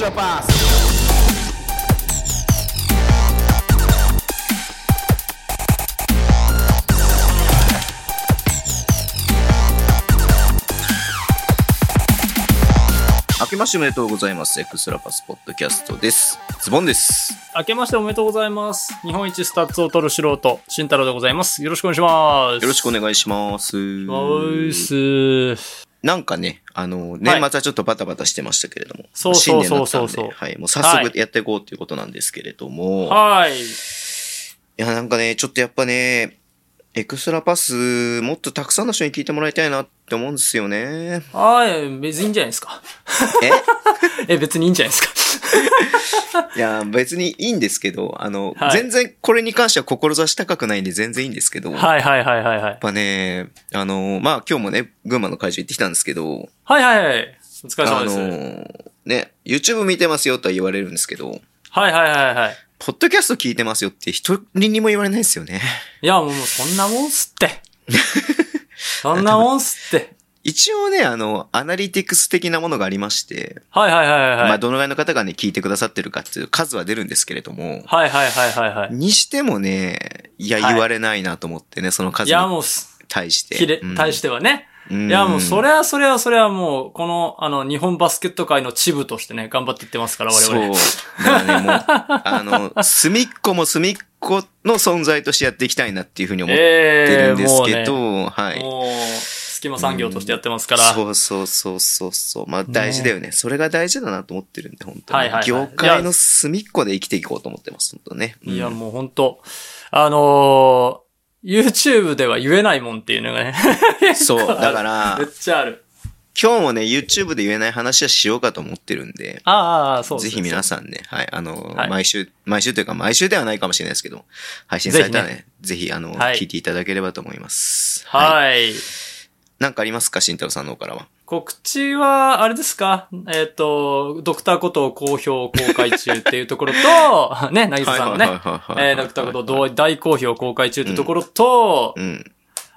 Extra Pass. 明けましておめでとうございます。エクストラパスポッドキャストです。ズボンです。明けましておめでとうございます。日本一スタッツを取る素人、慎太郎でございます。よろしくお願いします。よろしくお願いします。おいす。なんかね、あの、年末はちょっとバタバタしてましたけれども。そうそうそうそう新年だったんではい。もう早速やっていこうということなんですけれども。い、はい。や、なんかね、ちょっとやっぱね、エクストラパス、もっとたくさんの人に聞いてもらいたいなって思うんですよね。はい、別にいいんじゃないですか。え？え、別にいいんじゃないですか。いや、別にいいんですけど、あの、はい全然これに関しては志高くないんで全然いいんですけど。やっはいはいはいはいはい。ぱね、あの、まあ今日もね、群馬の会場行ってきたんですけど、はいはいはい。お疲れ様あです。の、ね、YouTube 見てますよとは言われるんですけど、はいはいはいはい。ポッドキャスト聞いてますよって一人にも言われないですよね。いや、もうそんなもんっすって。そんなもんっすって。一応ね、あの、アナリティクス的なものがありまして、はいはいはいはい。まあ、どのぐらいの方がね、聞いてくださってるかっていう数は出るんですけれども、はいはいはいはいはい。にしてもね、いや、はい言われないなと思ってね、その数いや、にもうす、対して。きれうん、対してはね。うんいや、もう、それはそれはそれはもう、この、あの、日本バスケット界のチブとしてね、頑張っていってますから、我々。そう。だからね、もう、あの、隅っこも隅っこの存在としてやっていきたいなっていうふうに思ってえるんですけ えど、もうね、はい。隙間産業としてやってますから。そうそうそうそうそう。まあ大事だよね。それが大事だなと思ってるんで、本当に。はいはいはい業界の隅っこで生きていこうと思ってます、本当ね。いや、うんもう本当あのー YouTube では言えないもんっていうのがね。そう。だから めっ、ちゃある。今日もね、YouTube で言えない話はしようかと思ってるんで、ああそうですぜひ皆ささんね、はい、あの、はい毎週、毎週というか毎週ではないかもしれないですけど、配信されたらね、ぜぜひ、あの、はい聞いていただければと思います。い。はい。なんかありますか、慎太郎さんの方からは？告知は、あれですか？えっ、と、ドクターことを好評公開中っていうところと、ね、なぎささんのね、はいはいはいはいはいえードクターこと同大好評公開中ってところと、うん。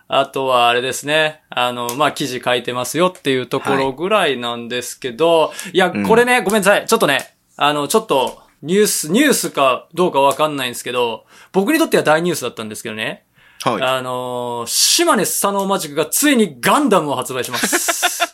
あとはあれですね。あの、まあ、記事書いてますよっていうところぐらいなんですけど、い、や、んこれね、ごめんなさい。ちょっとね、あの、ちょっと、ニュース、ニュースかどうかわかんないんですけど、僕にとっては大ニュースだったんですけどね。はい。あのー島根スサノーマジックがついにガンダムを発売します。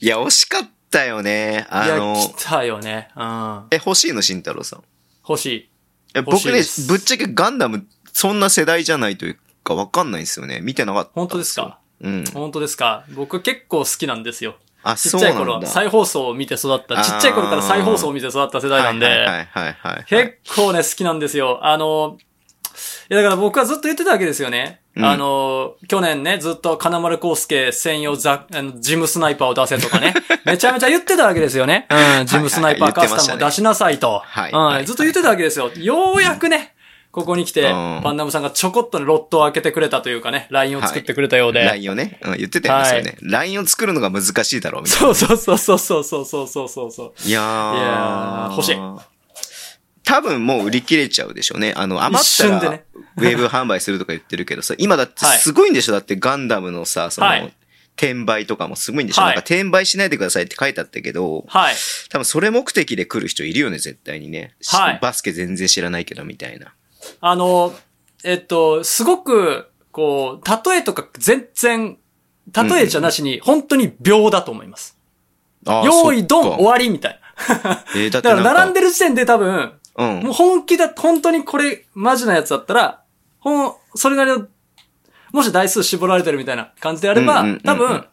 いや、惜しかったよね。あいや、の、来たよね。うん。え、欲しいの、慎太郎さん？欲しい。え僕ねぶっちゃけガンダム、そんな世代じゃないというかわかんないんですよね。見てなかった。本当ですか？うん。本当ですか？僕結構好きなんですよ。あ、ちっちゃい頃、だ。再放送を見て育った、ちっちゃい頃から再放送を見て育った世代なんで、はいはいはいはいはい。結構ね、好きなんですよ。あの、いやだから僕はずっと言ってたわけですよね。うんあの、去年ね、ずっと金丸康介専用ザ、あの、ジムスナイパーを出せとかね。めちゃめちゃ言ってたわけですよね。うん、ジムスナイパーカスタムを出しなさいと。はいはいうん、ずっと言ってたわけですよ。ようやくね、ここに来て、うんパンダムさんがちょこっとね、ロットを開けてくれたというかね、ラインを作ってくれたようで。LINE をね、うん、言ってたよね、それね。LINE を作るのが難しいだろう、みたいそうそうそうそうそうそうそうそうそう。な。いやー。いやー欲しい多分もう売り切れちゃうでしょうね。あの、余ったら、ウェブ販売するとか言ってるけどさ、今だってすごいんでしょ？だってガンダムのさ、その、はい転売とかもすごいんでしょ、はいなんか転売しないでくださいって書いてあったけど、はい。多分それ目的で来る人いるよね、絶対にね。しはいバスケ全然知らないけど、みたいな。あの、えっと、すごく、こう、例えとか全然、例えじゃなしに、本当に秒だと思います。あー用意ドン終わりみたいな。えーだだから並んでる時点で多分、うん。もう本気だ、本当にこれ、マジなやつだったら、ほん、それなりの、もし台数絞られてるみたいな感じであればうんうんうんうん、多分、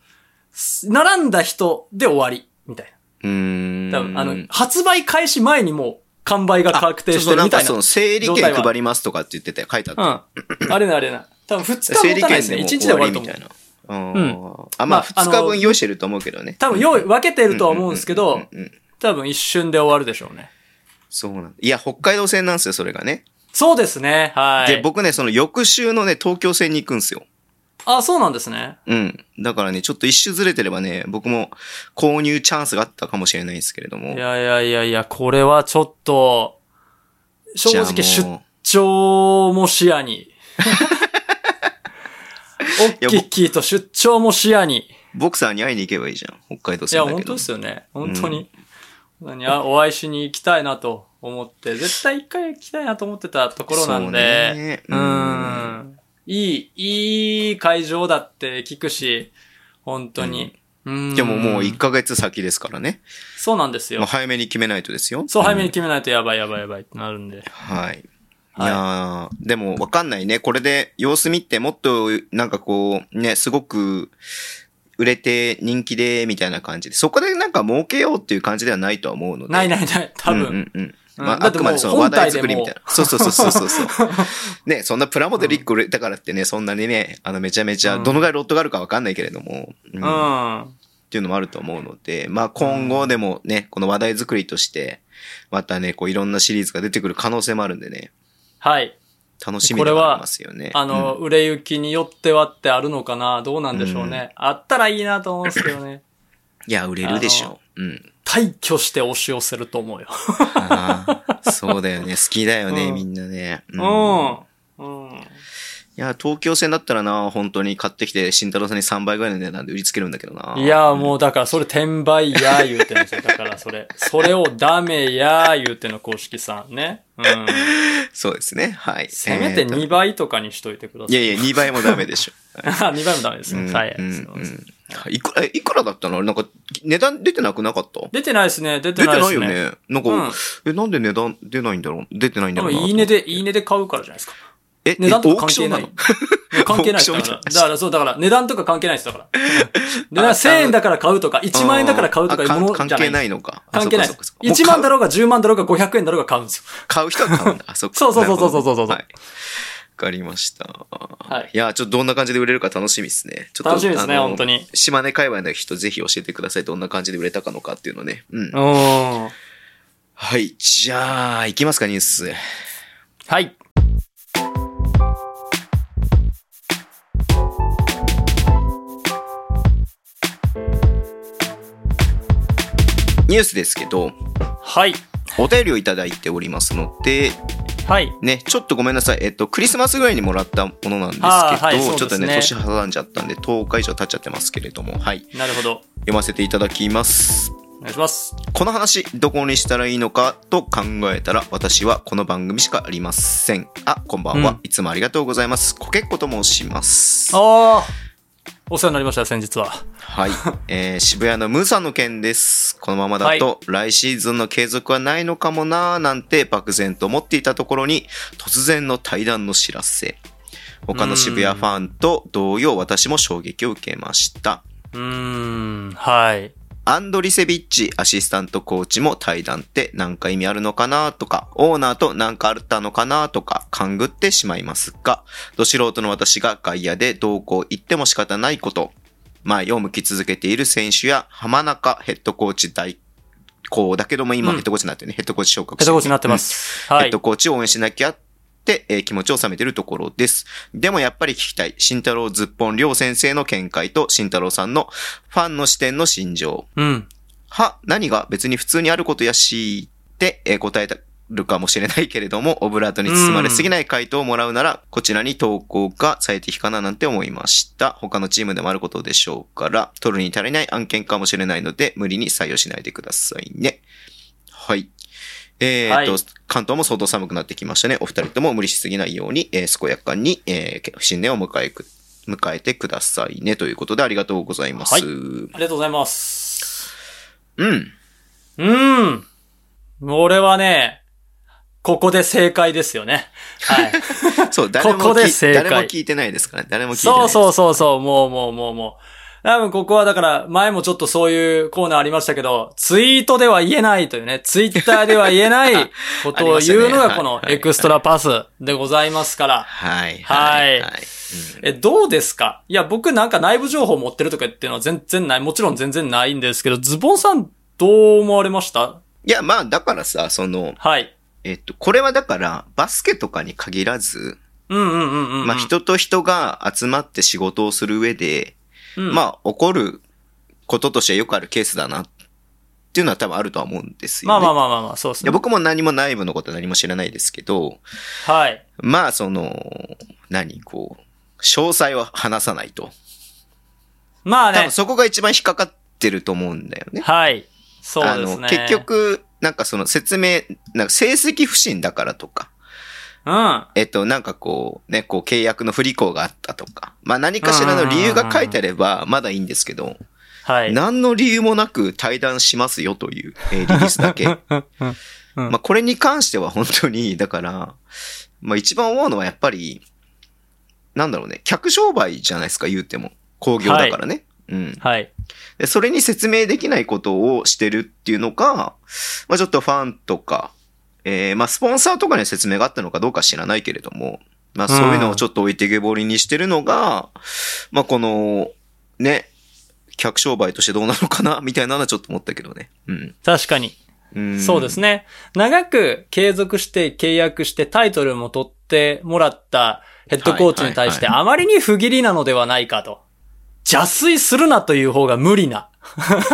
並んだ人で終わり、みたいうーん。な。多分、あの、発売開始前にもう、完売が確定そうそう、なんしてるみたいな。かその、整理券配りますとかって言ってたよ。書いてあった。うん。あれなあれな。多分2日持たないですね。1券でも日で終わると思うみたい。な。うん。うんあ、まあ、まあ2日分用意してると思うけどね。多分用意、分けてるとは思うんですけどうん、うんうん多分一瞬で終わるでしょうね。そうなんだ。いや、北海道線なんですよ、それがね。そうですね。はい。で、僕ね、その翌週のね、東京線に行くんですよ。あ、そうなんですね。うん。だからね、ちょっと一周ずれてればね、僕も購入チャンスがあったかもしれないんですけれども。いやいやいやいや、これはちょっと、正直出張も視野に。オッキッキーと出張も視野に。ボクサーに会いに行けばいいじゃん。北海道いや、戦だけど。本当ですよね。本当に。何？あお会いしに行きたいなと思って、絶対一回行きたいなと思ってたところなんでね、ううんん。いい、いい会場だって聞くし、本当に。うん。でももう1ヶ月先ですからね。そうなんですよ。早めに決めないとですよ。そう、早めにん決めないとやばいやばいやばいってなるんで。はい。いはいやーでもわかんないね。これで様子見てもっとなんかこう、ね、すごく売れて人気でみたいな感じで、そこでなんか儲けようっていう感じではないとは思うので。ないないない、多分。うんうんうん。うんまあ、あくまでその話題作りみたいな。そうそうそうそうそうそう。ね、そんなプラモデル1個売れたからってね、そんなにね、あの、めちゃめちゃ、うんどのぐらいロットがあるかわかんないけれども、うんうん。っていうのもあると思うので、まあ今後でもね、この話題作りとして、またね、こういろんなシリーズが出てくる可能性もあるんでね、はい。楽しみではありますよね。あの、売れ行きによってはってあるのかな？どうなんでしょうね。あったらいいなと思うんですけどね。いや、売れるでしょう。うん。退去して押し寄せると思うよ。そうだよね。好きだよね、うんみんなね。ううん。うん。いや、東京戦だったらな、本当に買ってきて、慎太郎さんに3倍ぐらいの値段で売りつけるんだけどな。いや、もうだからそれ転売や言うてんですよ。だからそれ。それをダメや言うてんの公式さんね。うん。そうですね。はい。せめてえーと2倍とかにしといてください。いやいや、2倍もダメでしょ。2倍もダメですね。はい。うんすいくら、えいくらだったの？なんか、値段出てなくなかった？出てないですね。出て出てないよないですね。ね。なんか、うんえ、なんで値段出ないんだろう？出てないんだ多ろういいねで、いいねで買うからじゃないですか。え、値段とえか関係ない。関係ないから、だからそう、だから値段とか関係ないです。だから。で、1000円だから買うとか、1万円だから買うとかいうものじゃない。係ないのか。関係ないあそっかそっかそっか1万だろうが10万だろうが500円だろうが買うんですよ。買う人は買うんだ。あ、そっか。そうそうそうそうそうそうはい。わかりました。はいいや、ちょっとどんな感じで売れるか楽しみですね。ちょっと楽しみですね本当に島根界隈の人ぜひ教えてください。どんな感じで売れたかのかっていうのね。うん。うん。はい。じゃあ、行きますか、ニュース。はい。ニュースですけど、はい。お便りをいただいておりますので、はい。ね、ちょっとごめんなさい。えっと、クリスマスぐらいにもらったものなんですけど、あーはいそうですねちょっとね、年挟んじゃったんで、10日以上経っちゃってますけれども、はい。なるほど。読ませていただきます。お願いします。この話、どこにしたらいいのかと考えたら、私はこの番組しかありません。あ、こんばんは。うんいつもありがとうございます。コケッコと申します。ああ。お世話になりました、先日は。はい。えー渋谷のムーさんの件です。このままだと、来シーズンの継続はないのかもなーなんて漠然と思っていたところに、突然の対談の知らせ。他の渋谷ファンと同様、私も衝撃を受けました。うーん。はい。アンドリセビッチアシスタントコーチも対談って何か意味あるのかなとか、オーナーと何かあったのかなとか、勘ぐってしまいますが、ど素人の私が外野でどうこう言っても仕方ないこと、前を向き続けている選手や浜中ヘッドコーチ代行だけども今うんヘッドコーチになってるね、ヘッドコーチ昇格ヘッドコーチになってまうんす。はいヘッド。コーチを応援しなきゃえー気持ちを収めているところです。でもやっぱり聞きたい、慎太郎ずっぽんりょう先生の見解と慎太郎さんのファンの視点の心情。うん。は、何が別に普通にあることやしって、えー答えたるかもしれないけれども、オブラートに包まれすぎない回答をもらうなら、こちらに投稿が最適かななんて思いました。他のチームでもあることでしょうから、取るに足りない案件かもしれないので、無理に採用しないでくださいね。はい。えー、っと、はい関東も相当寒くなってきましたね。お二人とも無理しすぎないように、えー健やかに、えー新年を迎えく、迎えてくださいね。ということでありがとうございます。はいありがとうございます。うん。うーん。俺はね、ここで正解ですよね。はい。そう、誰もここで正解誰も聞いてないですからね。誰も聞いてないです。そうそうそうそう、もうもうもうもう。多分ここはだから、前もちょっとそういうコーナーありましたけど、ツイートでは言えないというね、ツイッターでは言えない ことを言うのがこのエクストラパスでございますから。はい。はいはい。え、どうですか？いや、僕なんか内部情報持ってるとかっていうのは全然ない。もちろん全然ないんですけど、ズボンさんどう思われました？いや、まあ、だからさ、その、はい。えっと、これはだから、バスケとかに限らず、うんうんうんうんうん。まあ、人と人が集まって仕事をする上で、うん、まあ、起こることとしてはよくあるケースだな、っていうのは多分あるとは思うんですよ、ね。まあまあまあまあまあ、そうですね。僕も何も内部のことは何も知らないですけど、はい。まあ、その、何、こう、詳細は話さないと。多まあね分。そこが一番引っかかってると思うんだよね。はい。そうあの、ですね。結。局、なんかその説明、なんか成績不振だからとか、うん。えっと、なんかこう、ね、こう契約の不履行があったとか、まあ何かしらの理由が書いてあれば、まだいいんですけど、はい。何の理由もなく対談しますよという、えーリリースだけ。うんまあこれに関しては本当に、だから、まあ一番思うのはやっぱり、なんだろうね、客商売じゃないですか、言うても。工業だからね。うん。はい。で、それに説明できないことをしてるっていうのが、まあちょっとファンとか、えー、まあスポンサーとかには説明があったのかどうか知らないけれども、まあそういうのをちょっと置いてけぼりにしてるのが、まあこの、ね、客商売としてどうなのかな みたいなのはちょっと思ったけどね。うん。確かに。うんそうですね。長く継続して契約してタイトルも取ってもらったヘッドコーチに対してはいあまりに不義理なのではないかと。邪推するなという方が無理な。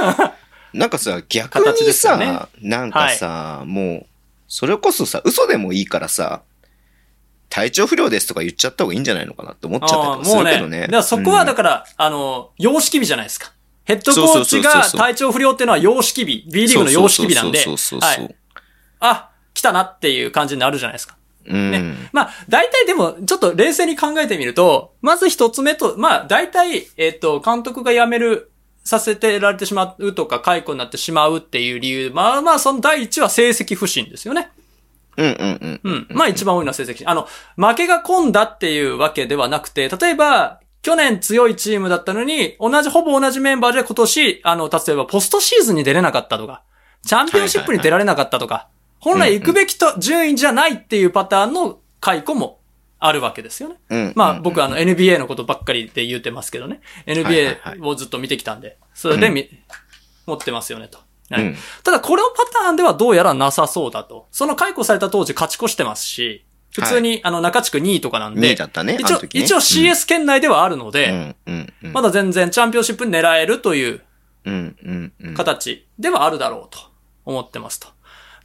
なんかさ、逆形にさ、ねなんかさ、もう、それこそさ、嘘でもいいからさ、体調不良ですとか言っちゃった方がいいんじゃないのかなって思っちゃったりす。るけどね。だからそこはだかから、あの、様式美じゃないですか。ヘッドコーチが体調不良っていうのは様式美。B リーグの様式美なんで。はい。あ、来たなっていう感じになるじゃないですか。うん。ねまあ、大体でも、ちょっと冷静に考えてみると、まず一つ目と、まあ、大体、えっ、と、監督が辞める、させてられてしまうとか、解雇になってしまうっていう理由、まあまあ、その第一は成績不振ですよね。うんうんうん。うん。まあ一番多いのは成績。あの、負けが込んだっていうわけではなくて、例えば、去年強いチームだったのに、同じ、ほぼ同じメンバーで今年、あの、例えばポストシーズンに出れなかったとか、チャンピオンシップに出られなかったとか、本来行くべきと順位じゃないっていうパターンの解雇もあるわけですよね。うん。まあ僕はあの NBA のことばっかりで言ってますけどね。NBA をずっと見てきたんで、それでみ、持ってますよねと。はいうんただこのパターンではどうやらなさそうだと。その解雇された当時勝ち越してますし、普通に、あの中地区2位とかなん2で、ね。一応、ね一応 CS 圏内ではあるので。まだ全然チャンピオンシップ狙えるという。形ではあるだろうと思ってますと。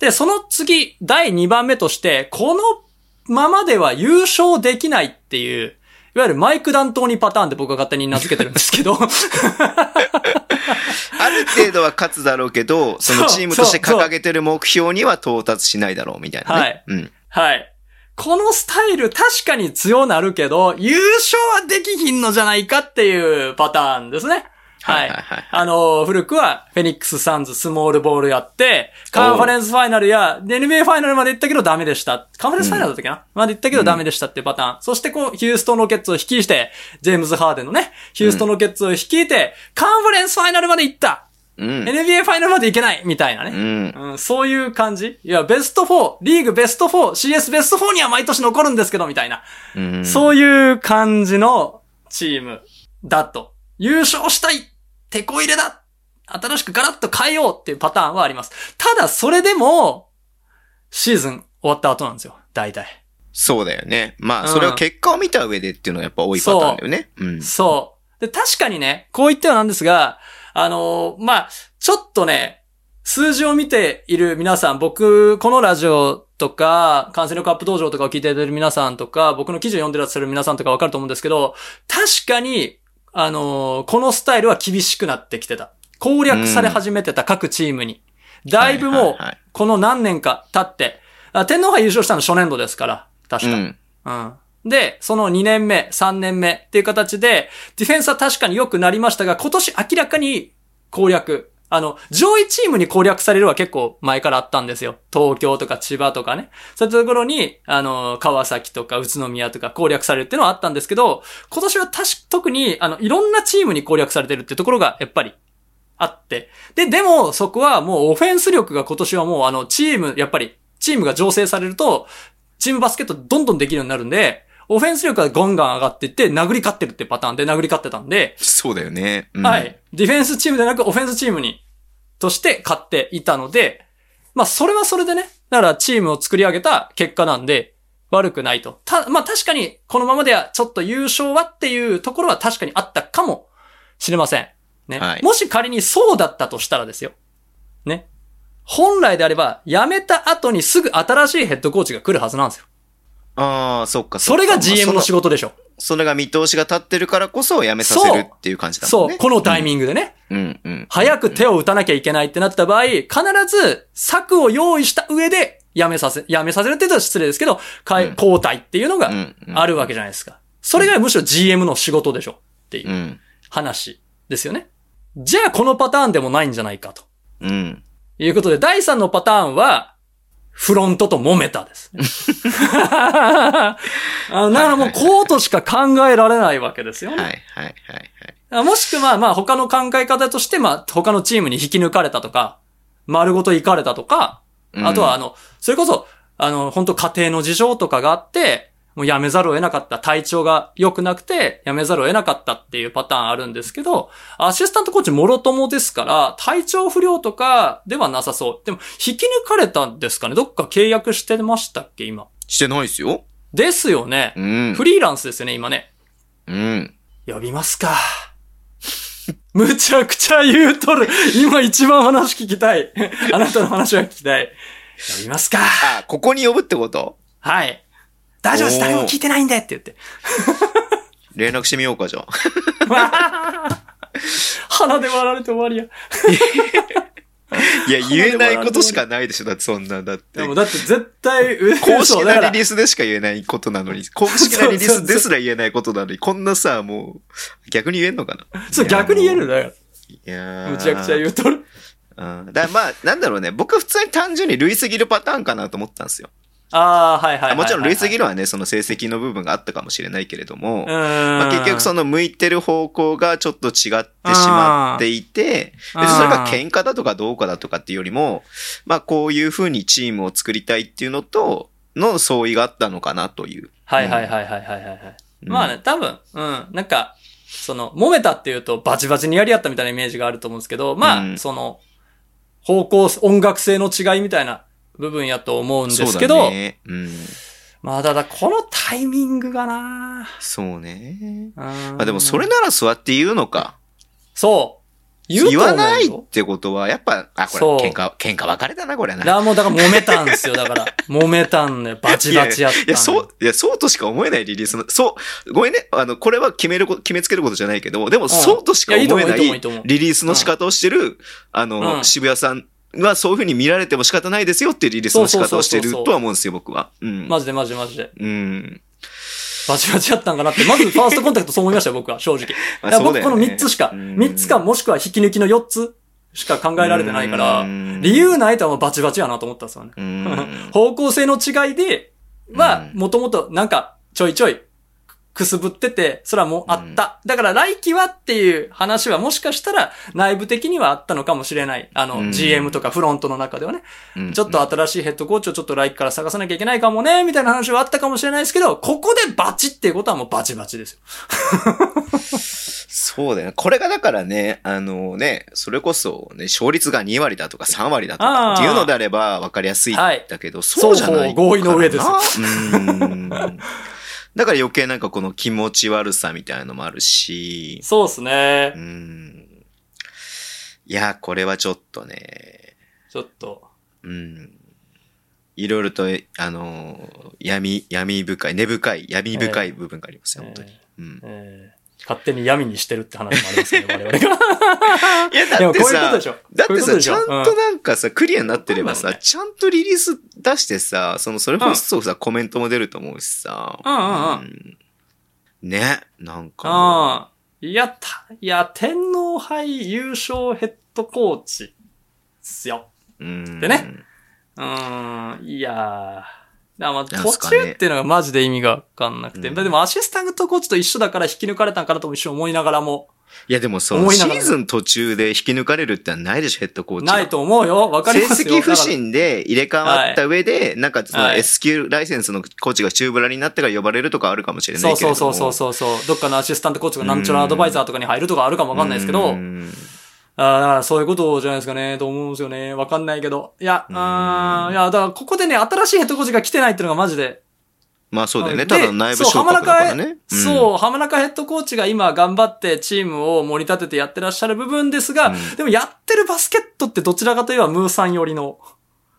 で、その次、第2番目として、このままでは優勝できないっていう、いわゆるマイク・ダントーニパターンで僕が勝手に名付けてるんですけど、ある程度は勝つだろうけど、そのチームとして掲げてる目標には到達しないだろうみたいなね。はいうん。はい。このスタイル確かに強なるけど、優勝はできひんのじゃないかっていうパターンですね。はい。はいはいはいあの、古くは、フェニックス・サンズ、スモールボールやって、カンファレンスファイナルや、で NBA ファイナルまで行ったけどダメでした。カンファレンスファイナルだったっけな、まで行ったけどダメでしたっていうパターン。そしてこう、ヒューストンロケッツを率いて、ジェームズ・ハーデンのね、ヒューストンロケッツを率いて、カンファレンスファイナルまで行った、うん。!NBA ファイナルまで行けないみたいなね。うん。うん、そういう感じいや、ベスト4、リーグベスト4、CS ベスト4には毎年残るんですけど、みたいな。うん。そういう感じのチームだと。優勝したい手こ入れだ新しくガラッと変えようっていうパターンはあります。ただ、それでも、シーズン終わった後なんですよ。大体。そうだよね。まあ、うんそれを結果を見た上でっていうのはやっぱ多いパターンだよね。うん。そう。で、確かにね、こう言ってはなんですが、あのーまあ、ちょっとね、数字を見ている皆さん、僕、このラジオとか、感染力アップ道場とかを聞いている皆さんとか、僕の記事を読んでらっしゃる皆さんとかわかると思うんですけど、確かに、あのーこのスタイルは厳しくなってきてた。攻略され始めてた各チームに。だいぶもうはいはいはい、この何年か経って、あ天皇杯優勝したの初年度ですから、確か。うん。うん。で、その2年目、3年目っていう形で、ディフェンスは確かに良くなりましたが、今年明らかに攻略。あの、上位チームに攻略されるは結構前からあったんですよ。東京とか千葉とかね。そういうところに、あの、川崎とか宇都宮とか攻略されるっていうのはあったんですけど、今年は確か特に、あの、いろんなチームに攻略されてるっていうところが、やっぱり、あって。で、でも、そこはもうオフェンス力が今年はもう、あの、チーム、やっぱり、チームが醸成されると、チームバスケットどんどんできるようになるんで、オフェンス力がゴンガン上がっていって、殴り勝ってるってパターンで殴り勝ってたんで、そうだよね。うんは。い。ディフェンスチームでなくオフェンスチームに、として勝っていたので、まあそれはそれでね、だからチームを作り上げた結果なんで、悪くないと。た、まあ確かに、このままではちょっと優勝はっていうところは確かにあったかもしれません。ね。はいもし仮にそうだったとしたらですよ。ね。本来であれば、辞めた後にすぐ新しいヘッドコーチが来るはずなんですよ。ああ、そっかっかそれが GM の仕事。事でしょ。それが見通しが立ってるからこそやめさせるっていう感じだもんね。そう、このタイミングでね。うんうん。早く手を打たなきゃいけないってなった場合、必ず策を用意した上で、やめさせ、やめさせるって言ったら失礼ですけど、かいうん交代っていうのがあるわけじゃないですか。それがむしろ GM の仕事でしょっていううん。話ですよね。じゃあこのパターンでもないんじゃないかと。うん。いうことで、第3のパターンは、フロントと揉めたですね。あのだからもうこうとしか考えられないわけですよね。はいはいはいはい。あもしくは、まあ他の考え方として、まあ他のチームに引き抜かれたとか、丸ごと行かれたとか、うんあとはあの、それこそ、あの、本当家庭の事情とかがあって、もう辞めざるを得なかった、体調が良くなくて、辞めざるを得なかったっていうパターンあるんですけど、アシスタントコーチもろともですから、体調不良とかではなさそう。でも、引き抜かれたんですかね？どっか契約してましたっけ今？してないですよ。ですよね。うん。フリーランスですよね、今ね。うん。呼びますか。むちゃくちゃ言うとる。今一番話聞きたい。あなたの話は聞きたい。呼びますか。あ、ここに呼ぶってこと？はい。大丈夫です。誰も聞いてないんでって言って。連絡してみようか、じゃあ。鼻で割られて終わりや。いや、言えないことしかないでしょ、だってそんなんだってで。もだって絶対、公式なリリースでしか言えないことなのに、公式なリリースですら言えないことなのに、こんなさ、もう、逆に言えんのかな？そう、逆に言えるんだよ。いやーむちゃくちゃ言うとる。うん。だまあ、なんだろうね。僕は普通に単純に類すぎるパターンかなと思ったんですよ。ああ、はいはいはいはい。もちろん類すぎる。るはね、その成績の部分があったかもしれないけれども、うん。まあ、結局その向いてる方向がちょっと違ってしまっていて、別にそれが喧嘩だとかどうかだとかっていうよりも、まあこういう風にチームを作りたいっていうのと、の相違があったのかなという。はいはいはいはいはいはいはい。うんまあね、多分、うん、なんか、その、揉めたっていうとバチバチにやり合ったみたいなイメージがあると思うんですけど、まあ、うんその、方向、音楽性の違いみたいな部分やと思うんですけど、そうだね。うん。まあただこのタイミングがなそうね。ままあでもそれなら座って言うのか。そう。言言わないってことは、やっぱ、あ、これ喧嘩、喧嘩別れたな、これな。もうだから揉めたんですよ、だから。揉めたんね。バチバチやったんいや、そう、いや、そうとしか思えないリリースの、そう、ごめんね、あの、これは決めるこ、決めつけることじゃないけど、でも、そうとしか思えないリリースの仕方をしてる、あの、うん渋谷さんはそういう風に見られても仕方ないですよっていうリリースの仕方をしてるとは思うんですよ、僕は。うん。マジでマジでマジで。うん。バチバチやったんかなって、まずファーストコンタクトそう思いましたよ、僕は、正直。まあだから僕このそうだよね3つしか、うん3つかもしくは引き抜きの4つしか考えられてないからうん、理由ないとはもうバチバチやなと思ったんですよね。うん。方向性の違いで、は、うんもともとなんかちょいちょいくすぶってて、それはもうあった。だから来期はっていう話はもしかしたら内部的にはあったのかもしれない。あの、うん GM とかフロントの中ではね。うんちょっと新しいヘッドコーチをちょっと来期から探さなきゃいけないかもね、みたいな話はあったかもしれないですけど、ここでバチっていうことはもうバチバチですよ。そうだよね。これがだからね、あのね、それこそね、勝率が2割だとか3割だとかっていうのであれば分かりやすいんはいだけど、そうじゃない合意の上ですうん。だから余計なんかこの気持ち悪さみたいなのもあるし、そうですねう。ん。いや、これはちょっとね、ちょっと。うん。いろいろと、あの、闇、闇深い、根深い、闇深い部分がありますよ、本当に。うん。えー勝手に闇にしてるって話もありますね、我々が。いや、でもこういうこだってさとでしょ、だってさ、ちゃんとなんかさ、クリアになってればさ、ちゃんとリリース出してさ、その、それこそさ、コメントも出ると思うしさ。うんうんうんんね、なんかもああ。いや、た、いや、天皇杯優勝ヘッドコーチ。ですよ。う、うん。でね。うーん、いやー。だまあ途中っていうのがマジで意味がわかんなくて。うんでもアシスタントコーチと一緒だから引き抜かれたんかなとも一瞬思いながらも。いや、でもその、シーズン途中で引き抜かれるってないでしょ、ヘッドコーチが。ないと思うよ。わかりますよ。成績不振で入れ替わった上で、なんかそのはい S 級ライセンスのコーチが中ブラになってから呼ばれるとかあるかもしれないけれども。そうそうそうそうそう。どっかのアシスタントコーチがなんちゃらアドバイザーとかに入るとかあるかもわかんないですけど。うんあーだからそういうことじゃないですかね、と思うんですよね。わかんないけど。いや、うんあーいや、だからここでね、新しいヘッドコーチが来てないっていうのがマジで。まあそうだよね。でただの内部昇格だからね。そう、浜中そう、浜中ヘッドコーチが今頑張ってチームを盛り立ててやってらっしゃる部分ですが、うんでもやってるバスケットってどちらかといえばムーさん寄りの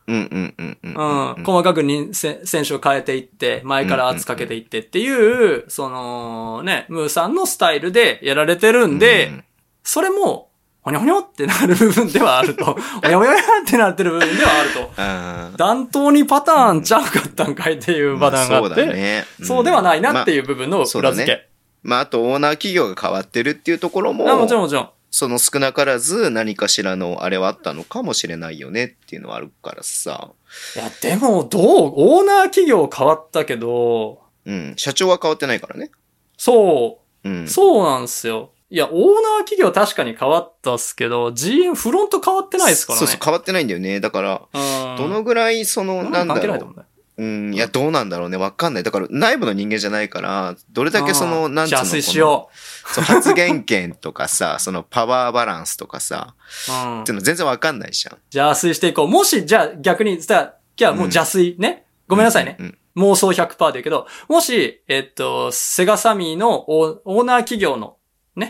うんうんうんうんうん。細かくにせ選手を変えていって、前から圧かけていってっていう、そのね、ムーさんのスタイルでやられてるんで、うんそれも、ほにょほにょってなる部分ではあると。お やおやおやってなってる部分ではあると。あー暖冬にパターンちゃうかったんかいっていうパターンがあって、まあそうだね。そうではないなってう。いう部分の裏付け。ねまあ、あとオーナー企業が変わってるっていうところも、あもちろんもちろん。その少なからず何かしらのあれはあったのかもしれないよねっていうのはあるからさ。いや、でも、どう？オーナー企業変わったけど、うん。社長は変わってないからね。そうう、ん。そうなんですよ。いや、オーナー企業確かに変わったっすけど、GM フロント変わってないですからね。そうそう、変わってないんだよね。だから、うん。どのぐらいその、なんだろう。うん、いや、どうなんだろうね。わかんない。だから、内部の人間じゃないから、どれだけその、なんつうの、邪推しよそう発言権とかさ、そのパワーバランスとかさ、う。うんっていうの全然わかんないじゃん。邪推していこう。もし、じゃあ逆に、じゃあ、じゃあもう邪推ね？ごめんなさいね。うん。妄想100%で言うけど、もし、えっと、セガサミーのオーナー企業の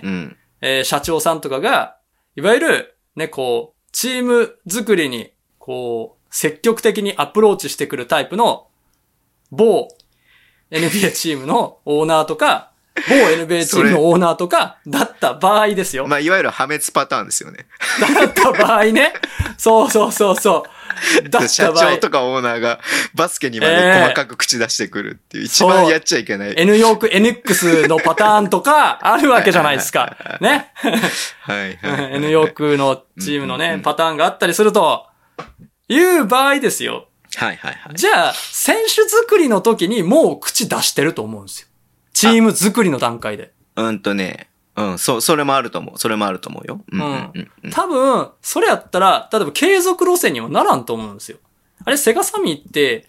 うん。えー社長さんとかが、いわゆる、ね、こう、チーム作りに、こう、積極的にアプローチしてくるタイプの、某 NBA チームのオーナーとか、某 NBA チームのオーナーとか、だった場合ですよ。まあ、いわゆる破滅パターンですよね。だった場合ね。そうそうそうそう。社長。とかオーナーがバスケにまでええ細かく口出してくるっていう、一番やっちゃいけない。N ヨーク NX のパターンとか、あるわけじゃないですか。ね。はいはい。N ヨークのチームのね、パターンがあったりすると、いう場合ですよ。はいはいはい。じゃあ、選手作りの時にもう口出してると思うんですよ。チーム作りの段階で。うんとね、うん、そう、それもあると思う。それもあると思うよ。うんうんうんうん。多分、それやったら、例えば継続路線にはならんと思うんですよ。あれ、セガサミーって、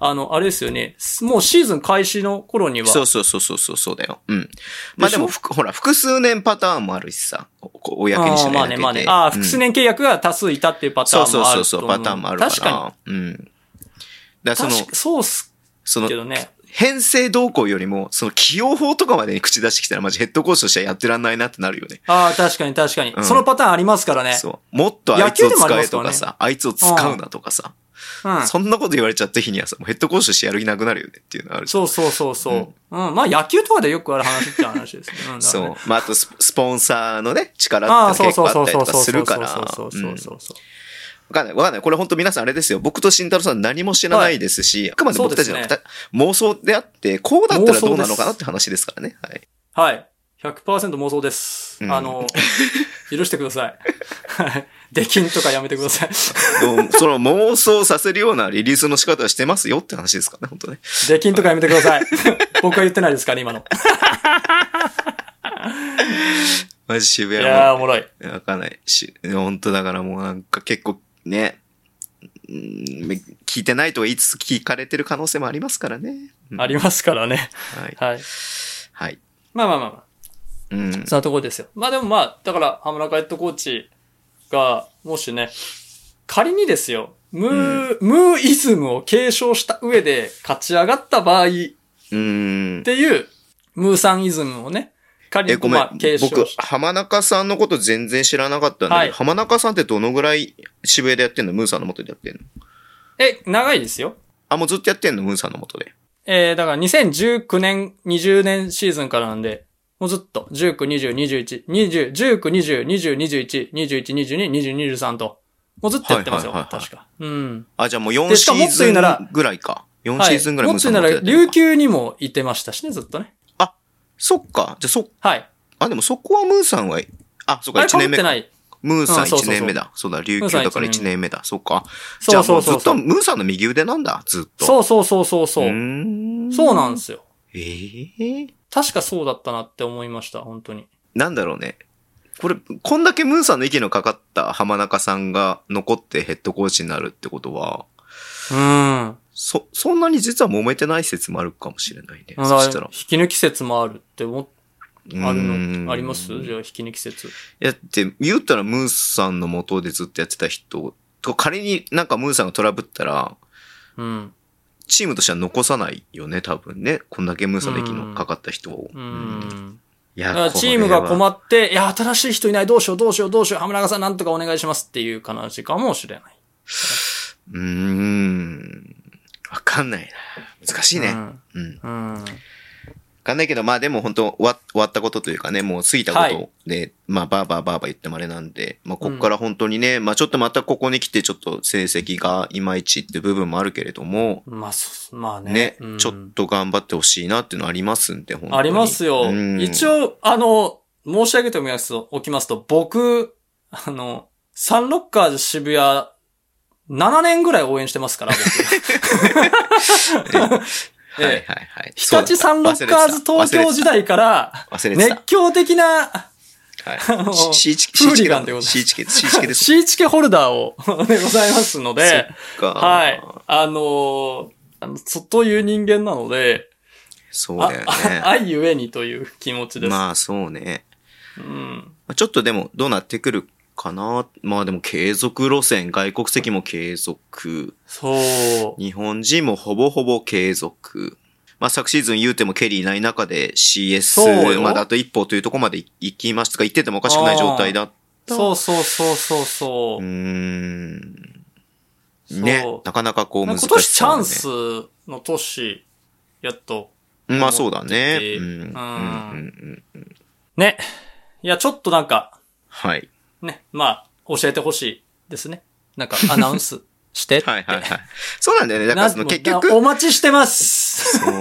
あの、あれですよね。もうシーズン開始の頃には。そうそうそうそうそうそうだよ。うん。まあでも、ほら、複数年パターンもあるしさ、公にしああまあね。まあね。ああ、うん複数年契約が多数いたっていうパターンもあそうそうそう、ると思う。パターンもあるから。確かうん。だかに。らそのそうっすけ、どね。編成動向よりも、その起用法とかまでに口出してきたら、マジヘッドコーチとしてはやってらんないなってなるよね。ああ、確かに確かに、うんそのパターンありますからね。そう。もっとあいつを使えますからねとかさ、あいつを使うなとかさ、うん。そんなこと言われちゃった日にはさ、もうヘッドコーチとしてやる気なくなるよねっていうのはあるそうそうそうそう。うん。まあ野球とかでよくある話って話ですね。うん、だからそねう。まあ、あとス、スポンサーのね、力って結構あったりとかするから。そうそうそううんそうそう。わかんない。わかんない。これ本当皆さんあれですよ。僕と慎太郎さん何も知らないですし、あくまで僕たちのそうです妄想であって、こうだったらどうなのかなって話ですからね。はい。はい。100%妄想です。うんあの、許してください。はい。出禁とかやめてください。その妄想させるようなリリースの仕方をしてますよって話ですからね、本当ね。出禁とかやめてください。僕は言ってないですから、今の。マジ渋谷いやー、おも。もろい。わかんないし、本当だからもうなんか結構ね、うん聞いてないとは言いつつ聞かれてる可能性もありますからね。うんありますからね。はい。はい。はい。まあまあまあまあ。うん。そんなところですよ。まあでもまあ、だから、浜中ヘッドコーチが、もしね、仮にですよ、ムー、ムーイズムを継承した上で勝ち上がった場合っうん。ていう、ムーさんイズムをね、仮え、にごめんまあ、僕。浜中さんのこと全然知らなかったんだけど、はい浜中さんってどのぐらい渋谷でやってんの？ムーさんの元でやってんの？え、長いですよ。あ、もうずっとやってんの？ムーさんの元で。えー、だから2019年、20年シーズンからなんで、もうずっと、19、20、21、20、19、20、20、21、21、22、20、23と、もうずっとやってますよ、はいはいはいはい確か。うん。あ、じゃあもう4でしかももっとシーズンぐらいか。4はい。シーズンぐらいもっと言うなら、琉球にもいてましたしね、ずっとね。そっか。じゃあそ、はい。あ、でもそこはムーさんは、あ、そっか、あれ、1年目。ムーさん1うんそうそうそう年目だ。そうだ、琉球だから一年1年目だ。そっか。じそゃあもうずっ。とムーさんの右腕なんだ、ずっと。そうそうそうそうそうう。そうなんですよ。ええ確かそうだったなって思いました、本当に。なんだろうね。これ、こんだけムーさんの息のかかった浜中さんが残ってヘッドコーチになるってことは、うん。そ、そんなに実は揉めてない説もあるかもしれないね。そしたら。引き抜き説もあるって思っあるの、あります？じゃあ引き抜き説。いや、って、言ったらムーさんの元でずっとやってた人と、仮になんかムーさんがトラブったら、うん。チームとしては残さないよね、多分ね。こんだけムーさんの息のかかった人を。ううんん。いやチームがっ困って、いや、新しい人いない、どうしよう、どうしよう、どうしよう、浜中さんなんとかお願いしますっていう感じかもしれない。うーん。わかんないな。難しいね。うんうん。うん。わかんないけど、まあでも本当終わ終わったことというかね、もう過ぎたことで、まあバーバーバーバー言ってもあれなんで、まあこっから本当にね、まあちょっとまたここに来てちょっと成績がいまいちって部分もあるけれども、まあ、そまあね。ね、うんちょっと頑張ってほしいなっていうのありますんで、本当に。ありますよ。うん一応、あの、申し上げておきますと、おきますと、僕、あの、サンロッカーズ渋谷、7年ぐらい応援してますから、僕。はいはいええはい。日立サンロッカーズ東京時代から。熱狂的な、はい。シーチケ、フーリガンってことシーチケ、シーチケです。シーチケホルダーを、でございますので、はい。あのーあの、そういう人間なので、そうだよあね。愛ゆえにという気持ちです。まあそうね。うん。ちょっとでもどうなってくるかな。まあでも継続路線、外国籍も継続。そう。日本人もほぼほぼ継続。まあ昨シーズン言うてもケリーいない中で CS よまだあと一歩というところまで行きましたが、行っててもおかしくない状態だ。そうそうそうそうそううー。ん。ね。なかなかこう今難しさ、ね。年チャンスの年、やっと。まあそうだね。うんうんうんね。いや、ちょっとなんか、はい。ね、まあ、教えてほしいですね。なんか、アナウンス してって。はいはいはい。そうなんだよね。だからそのな結局、お待ちしてます。そう。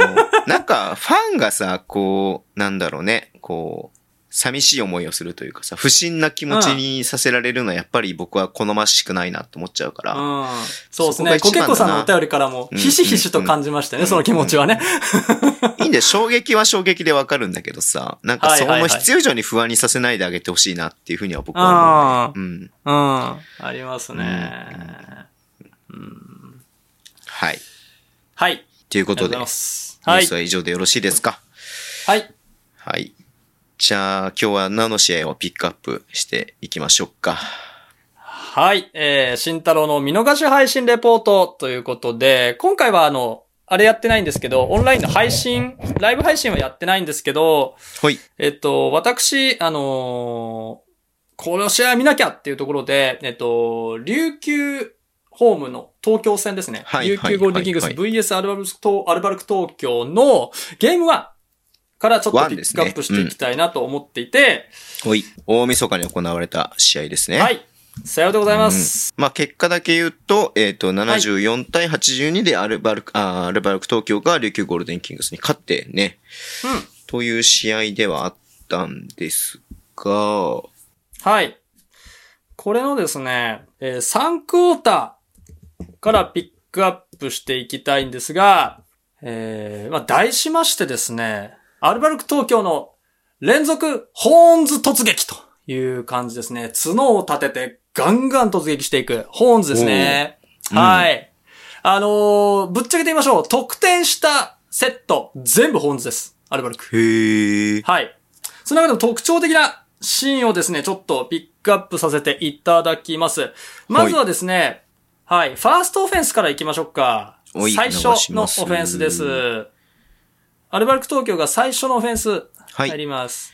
なんか、ファンがさ、こう、なんだろうね、こう、寂しい思いをするというかさ、不審な気持ちにさせられるのはやっぱり僕は好ましくないなって思っちゃうから。うん。そうですね。コケコさんのお便りからも、うんひしひしと感じましたね、うんその気持ちはね。いいんだよ、衝撃は衝撃でわかるんだけどさ、なんかそはいはいはいの必要以上に不安にさせないであげてほしいなっていうふうには僕は思う、ね。うん。うん。ありますね。うんはい。はい。ということで、ニュース。は以上でよろしいですか？はい。はい。じゃあ、今日は何の試合をピックアップしていきましょうか？はい。えー、慎太郎の見逃し配信レポートということで、今回はあの、あれやってないんですけど、オンラインの配信、ライブ配信はやってないんですけど、はい。えっと、私、あのーこの試合見なきゃっていうところで、えっと、琉球ホームの東京戦ですね。はい琉球ゴールデンキングスはい VS アルバルク東京のゲーム1からちょっとピックアップしていきたいなと思っていて、はい。大晦日に行われた試合ですね。はい。さようでございます。まあ、結果だけ言うと、えっ、と、74対82でアルバルク、あーアルバルク東京が琉球ゴールデンキングスに勝ってね、うん。という試合ではあったんですが、はい。これのですね、えー3クォーターからピックアップしていきたいんですが、えーまあ、題しましてですね、アルバルク東京の連続ホーンズ突撃という感じですね。角を立ててガンガン突撃していくホーンズですね。おーはい。あのーぶっちゃけて言いましょう。得点したセット、全部ホーンズです。アルバルク。へえ。はい。その中でも特徴的なシーンをですね、ちょっとピックアップさせていただきます。まずはですね、はい、ファーストオフェンスから行きましょうか。最初のオフェンスです。アルバルク東京が最初のオフェンスはい入ります。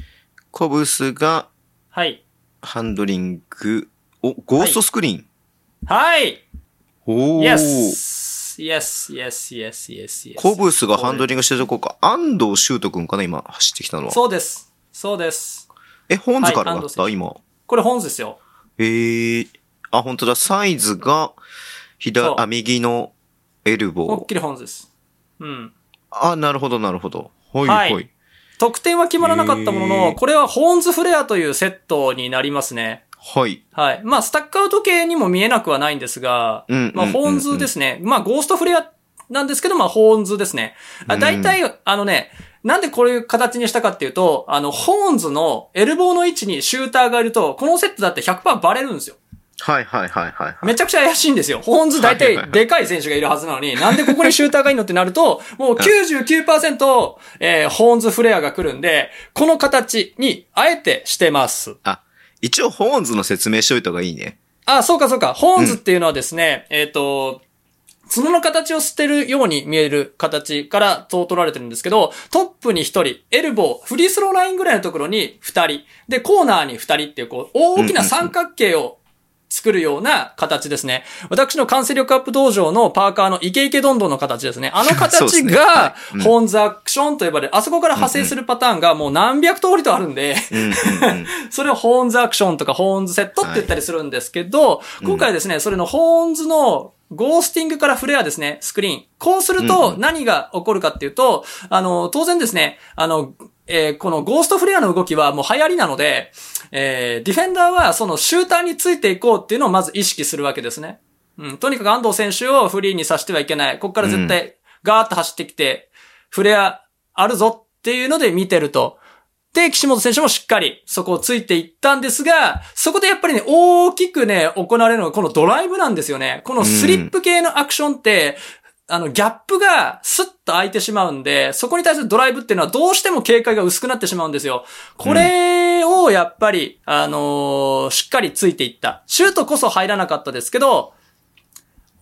コブスがはい。ハンドリング、お、ゴーストスクリーン。はい。おー。Yes. Yes, yes, yes, yes, yes. コブスがハンドリングしてるとこか。安藤修斗くんかな今走ってきたのは。そうです。そうです。え、ホンズからだった？今。これ本図ですよ。ええあ、本当だ。サイズが、左、あ、右のエルボー。思いっきり本図です。うん。あ、なるほど、なるほど。はい、ははいい。得点は決まらなかったものへの、ーこれはホーンズフレアというセットになりますね。はい。はい。まあ、スタックアウト系にも見えなくはないんですが、うんまあ、うんうんうんホーンズですね。まあ、ゴーストフレアなんですけど、まあ、ホーンズですね。あうん大体、あのね、なんでこういう形にしたかっていうと、あの、ホーンズのエルボーの位置にシューターがいると、このセットだって100%バレるんですよ。はい、はい、はい、はいはい。めちゃくちゃ怪しいんですよ。ホーンズ大体でかい選手がいるはずなのに、なんでここにシューターがいいのってなると、もう99%、えー、ホーンズフレアが来るんで、この形にあえてしてます。あ、一応ホーンズの説明しといた方がいいね。あ、そうかそうか。ホーンズっていうのはですね、えっ、と、角の形を捨てるように見える形からそう取られてるんですけど、トップに1人、エルボー、フリースローラインぐらいのところに2人、で、コーナーに2人っていう、こう、大きな三角形を作るような形ですね。私の完成力アップ道場のパーカーのイケイケどんどんの形ですね。あの形がホーンズアクションと呼ばれる、あそこから派生するパターンがもう何百通りとあるんで。それをホーンズアクションとかホーンズセットって言ったりするんですけど、今回ですね、それのホーンズのゴースティングからフレアですね、スクリーン。こうするうんとうん何が起こるかっていうと、あの、当然ですね、あの、えーこのゴーストフレアの動きはもう流行りなので、えーディフェンダーはそのシューターについていこうっていうのをまず意識するわけですね。うん、とにかく安藤選手をフリーにさせてはいけない。ここから絶対ガーッと走ってきて、フレアあるぞっていうので見てると。で、岸本選手もしっかりそこをついていったんですが、そこでやっぱりね、大きくね、行われるのがこのドライブなんですよね。このスリップ系のアクションって、あの、ギャップがスッと開いてしまうんで、そこに対するドライブっていうのはどうしても警戒が薄くなってしまうんですよ。これをやっぱり、あのーしっかりついていった。シュートこそ入らなかったですけど、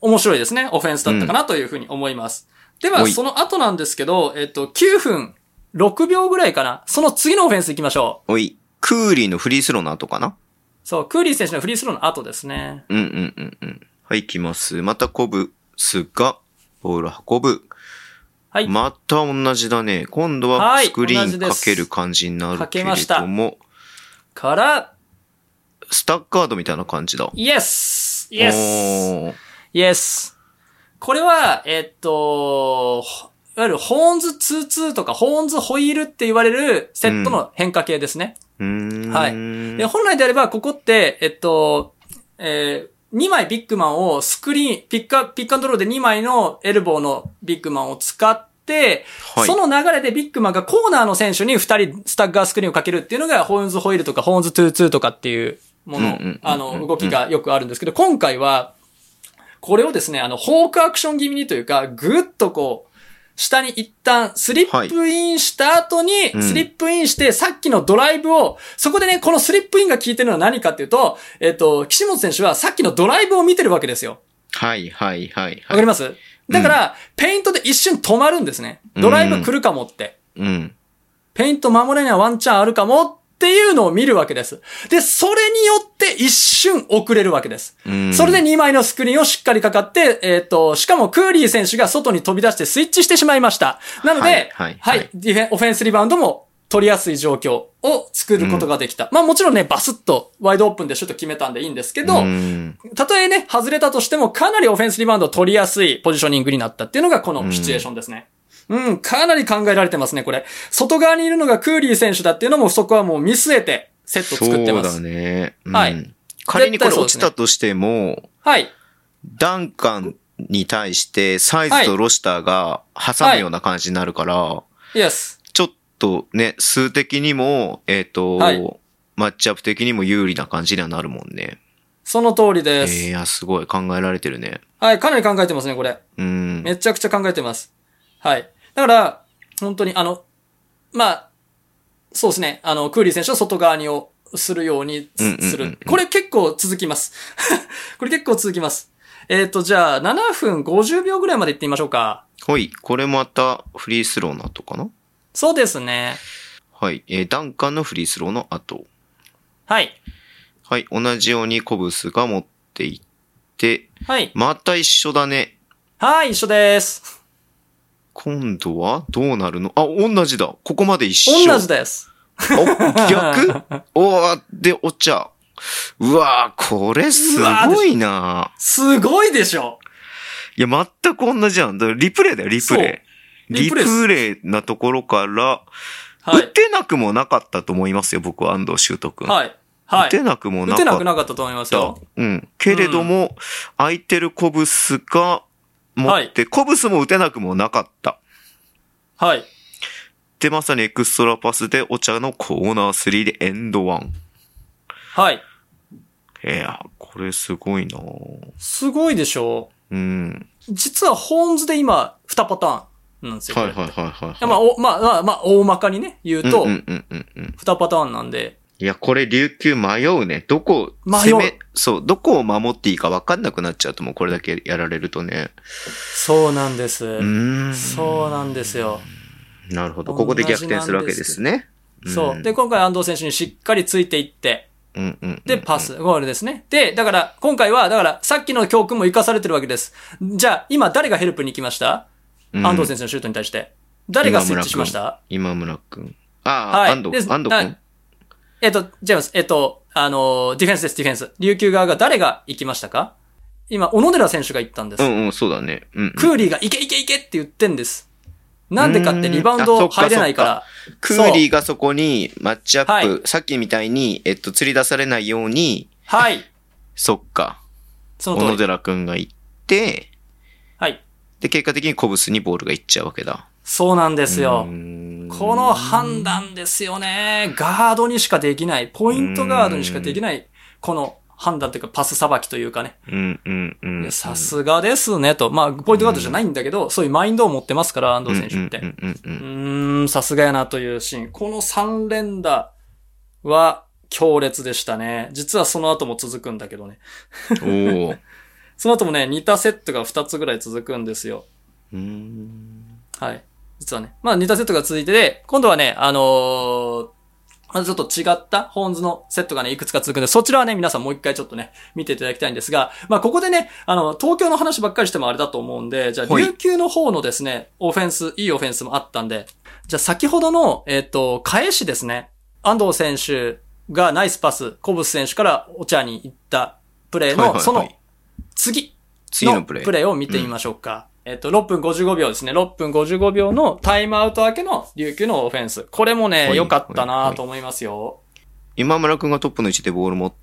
面白いですね。オフェンスだったかなというふうに思います。では、おいその後なんですけど、えっと、9分6秒ぐらいかな。その次のオフェンス行きましょう。おい、クーリーのフリースローの後かな？そう、クーリー選手のフリースローの後ですね。うんうんうんうん。はい、来ます。またコブスが、ボール運ぶ。はい。また同じだね。今度ははいスクリーンかける感じになるかけれけましたども、から、スタッカードみたいな感じだ。イエスイエスおーイエスこれは、えっと、いわゆるホーンズ22とかホーンズホイールって言われるセットの変化系ですね。うーん。はいで、本来であれば、ここって、えっと、えー、2枚ビッグマンをスクリーン、ピックアピックアンドロールで2枚のエルボーのビッグマンを使って、はい。その流れでビッグマンがコーナーの選手に2人スタッガースクリーンをかけるっていうのが、ホーンズホイールとかホーンズ22とかっていうものあの、動きがよくあるんですけど、今回は、これをですね、あの、ホークアクション気味にというか、ぐっとこう、下に一旦スリップインした後に、うんスリップインして、さっきのドライブを、そこでね、このスリップインが効いてるのは何かっていうと、えっ、と、岸本選手はさっきのドライブを見てるわけですよ。はいはいはいわはい。かります？だから、ペイントで一瞬止まるんですね。ドライブ来るかもって。うん。ペイント守れにはワンチャンあるかもっていうのを見るわけです。で、それによって一瞬遅れるわけです。うんそれで2枚のスクリーンをしっかりかかって、えっ、と、しかもクーリー選手が外に飛び出してスイッチしてしまいました。なので、ははいい、はいはいディフェン、オフェンスリバウンドも取りやすい状況を作ることができた。まあもちろんね、バスッと wide open でシュート決めたんでいいんですけど、うんたとえね、外れたとしてもかなりオフェンスリバウンドを取りやすいポジショニングになったっていうのがこのシチュエーションですね。うん、かなり考えられてますね、これ。外側にいるのがクーリー選手だっていうのもそこはもう見据えてセット作ってます。そうだね。うんはい。仮にこれ落ちたとしても、はい。ダンカンに対してサイズとロシターが挟むような感じになるから、イエス。ちょっとね、数的にも、えっ、と、はいマッチアップ的にも有利な感じにはなるもんね。その通りえです。ー、いや、すごい考えられてるね。はい、かなり考えてますね、これ。うん。めちゃくちゃ考えてます。はい。だから、本当に、あの、まあ、そうですね。あの、クーリー選手を外側にをするようにすうんうんうんうんする。これ結構続きます。これ結構続きます。えっ、と、じゃあ、7分50秒ぐらいまで行ってみましょうか。ほい、これまたフリースローの後かな？そうですね。はい、えー、ダンカンのフリースローの後。はい。はい、同じようにコブスが持っていって、はい。また一緒だね。はい、一緒です。今度はどうなるの？あ、同じだ。ここまで一緒。同じです。お、逆？おーで、お茶。うわーこれすごいなすごいでしょいや、全く同じじゃん。リプレイだよ、リプレイ。リリプレイなところから、はい。打てなくもなかったと思いますよ、僕は安藤修斗くん。はい。はい。打てなくも打てななかっくなかったと思いますたよ。。うん。けれども、空いてるコブスが持って、コブスも打てなくもなかった。はい。で、まさにエクストラパスでお茶のコーナー3でエンドワン。はい。いや、これすごいなすごいでしょ？うん。実はホーンズで今、2パターンなんですよ。はいはいはいはい、はい。まあ、お、まあ、まあ、まあ、大まかにね、言うと、うんうんうんうんうん。2パターンなんで、いや、これ琉球迷うね。どこ、迷う攻め、そう、どこを守っていいか分かんなくなっちゃうともうこれだけやられるとね。そうなんです。うーん。そうなんですよ。なるほど。ここで逆転するわけですね。そう。で、今回安藤選手にしっかりついていって、うんうんうん。で、パス、ゴールですね。で、だから、今回は、だから、さっきの教訓も活かされてるわけです。じゃあ、今誰がヘルプに行きました、うん安藤先生のシュートに対して。誰がスイッチしました？今村くん。ああ、はい安藤、安藤くん。えっと、ジェームス、えっと、あの、ディフェンスです、ディフェンス。琉球側が誰が行きましたか？今、小野寺選手が行ったんです。うんうん、そうだね。うんうん。クーリーがいけいけいけって言ってんです。なんでかってリバウンド入れないから。クーリーがそこにマッチアップ、はいさっきみたいに、えっと、釣り出されないように、はい。そっか、小野その通り。寺くんが行って、はい。で、結果的にコブスにボールが行っちゃうわけだ。そうなんですよう。ーんこの判断ですよね。ガードにしかできない、ポイントガードにしかできない、この判断というかパスさばきというかね。さすがですねと。まあ、ポイントガードじゃないんだけど、そういうマインドを持ってますから、安藤選手って。うんさすがやなというシーン。この3連打は強烈でしたね。実はその後も続くんだけどね。うん。おー その後もね、似たセットが2つぐらい続くんですよ。うーん。はい。実はね。まあ似たセットが続いてで、今度はね、あのーまずちょっと違ったホーンズのセットがね、いくつか続くんで、そちらはね、皆さんもう一回ちょっとね、見ていただきたいんですが、まあここでね、あの、東京の話ばっかりしてもあれだと思うんで、じゃあ、はい琉球の方のですね、オフェンス、いいオフェンスもあったんで、じゃあ先ほどの、えっ、と、返しですね、安藤選手がナイスパス、コブス選手からお茶に行ったプレーの、その次の次のプレイ。プレーを見てみましょうか。えっと、6分55秒ですね。6分55秒のタイムアウト明けの琉球のオフェンス。これもね、はい良かったないと思いますよ。今村くんがトップの位置でボール持っ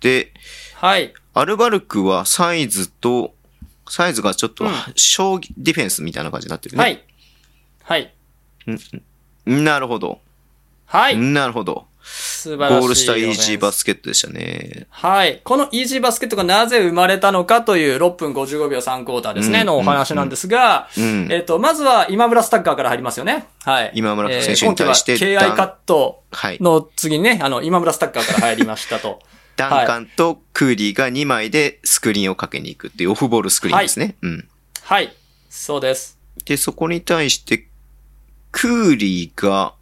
て、はい。アルバルクはサイズと、サイズがちょっとうん、小ディフェンスみたいな感じになってるね。はい。はい。なるほど。はい。なるほど。素晴らしい。ゴールしたイージーバス。スケットでしたね。はい。このイージーバスケットがなぜ生まれたのかという6分55秒3クォーターですね、うんのお話なんですが、うん。えっと、まずは今村スタッカーから入りますよね。はい。今村選手に対してえー今期は KI カットはい。の次にね、あの、今村スタッカーから入りましたと。ダンカンとクーリーが2枚でスクリーンをかけに行くっていうオフボールスクリーンですね。うん。はい。そうです。で、そこに対して、クーリーが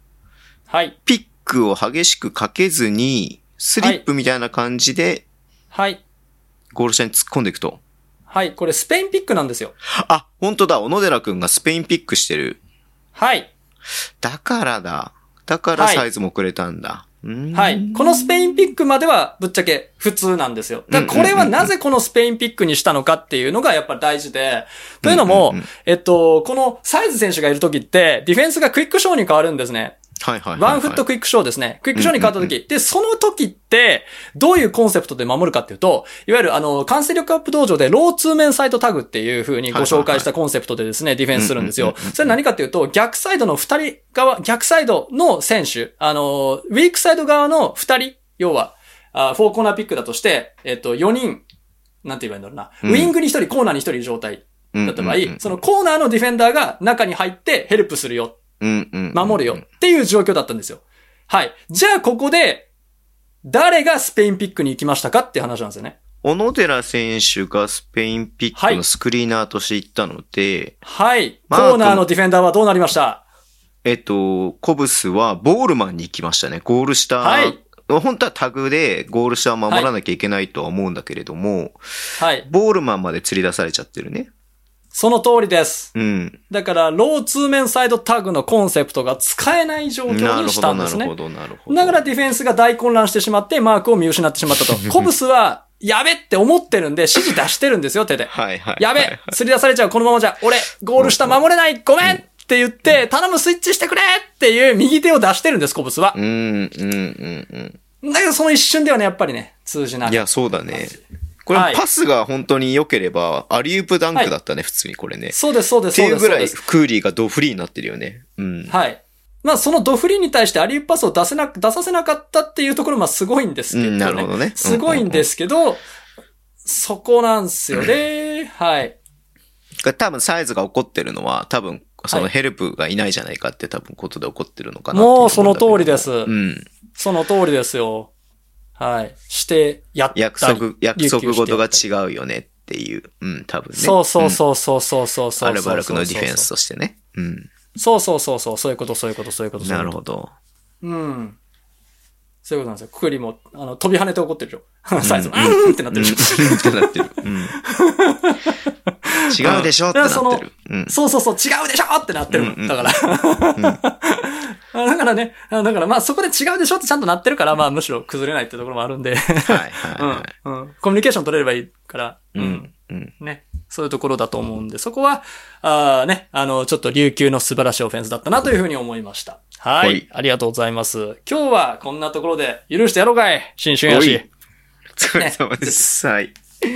はい。ピックを激しくかけずに、スリップみたいな感じではい。ゴール下に突っ込んでいくと。はい。これスペインピックなんですよ。あ、本当だ。小野寺くんがスペインピックしてる。はい。だからだ。だからサイズもくれたんだ。はい。この Spain pick まではぶっちゃけ普通なんですよ。だからこれはなぜこの Spain pick にしたのかっていうのがやっぱ大事で。というのも、えっと、このサイズ選手がいるときって、ディフェンスが quick show に変わるんですね。はいはいはいはい。 one foot quick show ですね。 quick show に変わった時。で、その時って、どういうコンセプトで守るかっていうと、いわゆるあの、観戦力アップ道場で low two men side tag っていう風にご紹介したコンセプトでですね、ディフェンスするんですようんうんうんうん。それ何かっていうと、逆サイドの二人側、逆サイドの選手、あの、ウィークサイド側の二人、要は、あフォーコーナーピックだとして、えっと、4人、なんて言えばいいんだろうな。うんウィングに一人、コーナーに一人状態だった場合、うんうんうんそのコーナーのディフェンダーが中に入ってヘルプするようんうんうん守るよっていう状況だったんですよ。はい。じゃあここで、誰が Spain pick に行きましたかっていう話なんですよね。小野寺選手が Spain pick の screener として行ったので、はい。コーナーのディフェンダーはどうなりました？えっと、コブスは roll man に行きましたね。ゴール下。はい本当はタグでゴール下を守らなきゃいけないとは思うんだけれども、はい。ボールマンまで釣り出されちゃってるね。その通りです。うん。だから、ローツーメンサイドタグのコンセプトが使えない状況にしたんですね。なるほど、なるほど。だからディフェンスが大混乱してしまって、マークを見失ってしまったと。コブスは、やべって思ってるんで、指示出してるんですよ、手で。はいはい。やべ釣り出されちゃう、このままじゃ、俺、ゴール下守れない、ごめんって言って、頼むスイッチしてくれっていう右手を出してるんです、コブスはう。ん、うん、うん、だけどその一瞬ではね、やっぱりね、通じない。うん。いや、そうだね。これはいパスが本当に良ければ、アリウープダンクだったね、普通にこれね。そうです、そうです、ってそうです。いうぐらいクーリーがドフリーになってるよね。うん。はい。まあ、そのドフリーに対してアリウープパスを出せな、出させなかったっていうところもすごいんですけどね。うんなるほどねすごいんですけど、そこなんすよね。はい。多分サイズが怒ってるのは、多分、そのはいヘルプがいないじゃないかって多分ことで怒ってるのかなもうその通りです。うん。その通りですよ。はい。して、やったり。約束、約束事が違うよねっていう。うん、多分ね。そうそうそうそうそうそうそう。アルバルクのディフェンスとしてね。うん。そうそうそうそう。そういうこと、そういうこと。そういうことなるほど。うん。そういうことなんですよ。ククリも、あの、飛び跳ねて怒ってるでしょ。サイズも、うーんってなってるでしょ。うん。ってなってる。うん。違うでしょってなってる。うん。そうそうそう、違うでしょってなってるの。うん。うん。だから。だからね、だからまあそこで違うでしょってちゃん。となってるから、まあむしろ崩れないってところもあるん。で。はいはいはい。うん。うん。コミュニケーション取れればいいから。う。ん。うん。ね。そういうところだと思うん。で、そこは、あーね、あの、ちょっと琉球の素晴らしいオフェンスだったなというふうに思いました。はい。はいありがとうございます。今日はこんなところで許してやろうかい新春やしお疲れ様です。はい。ぜ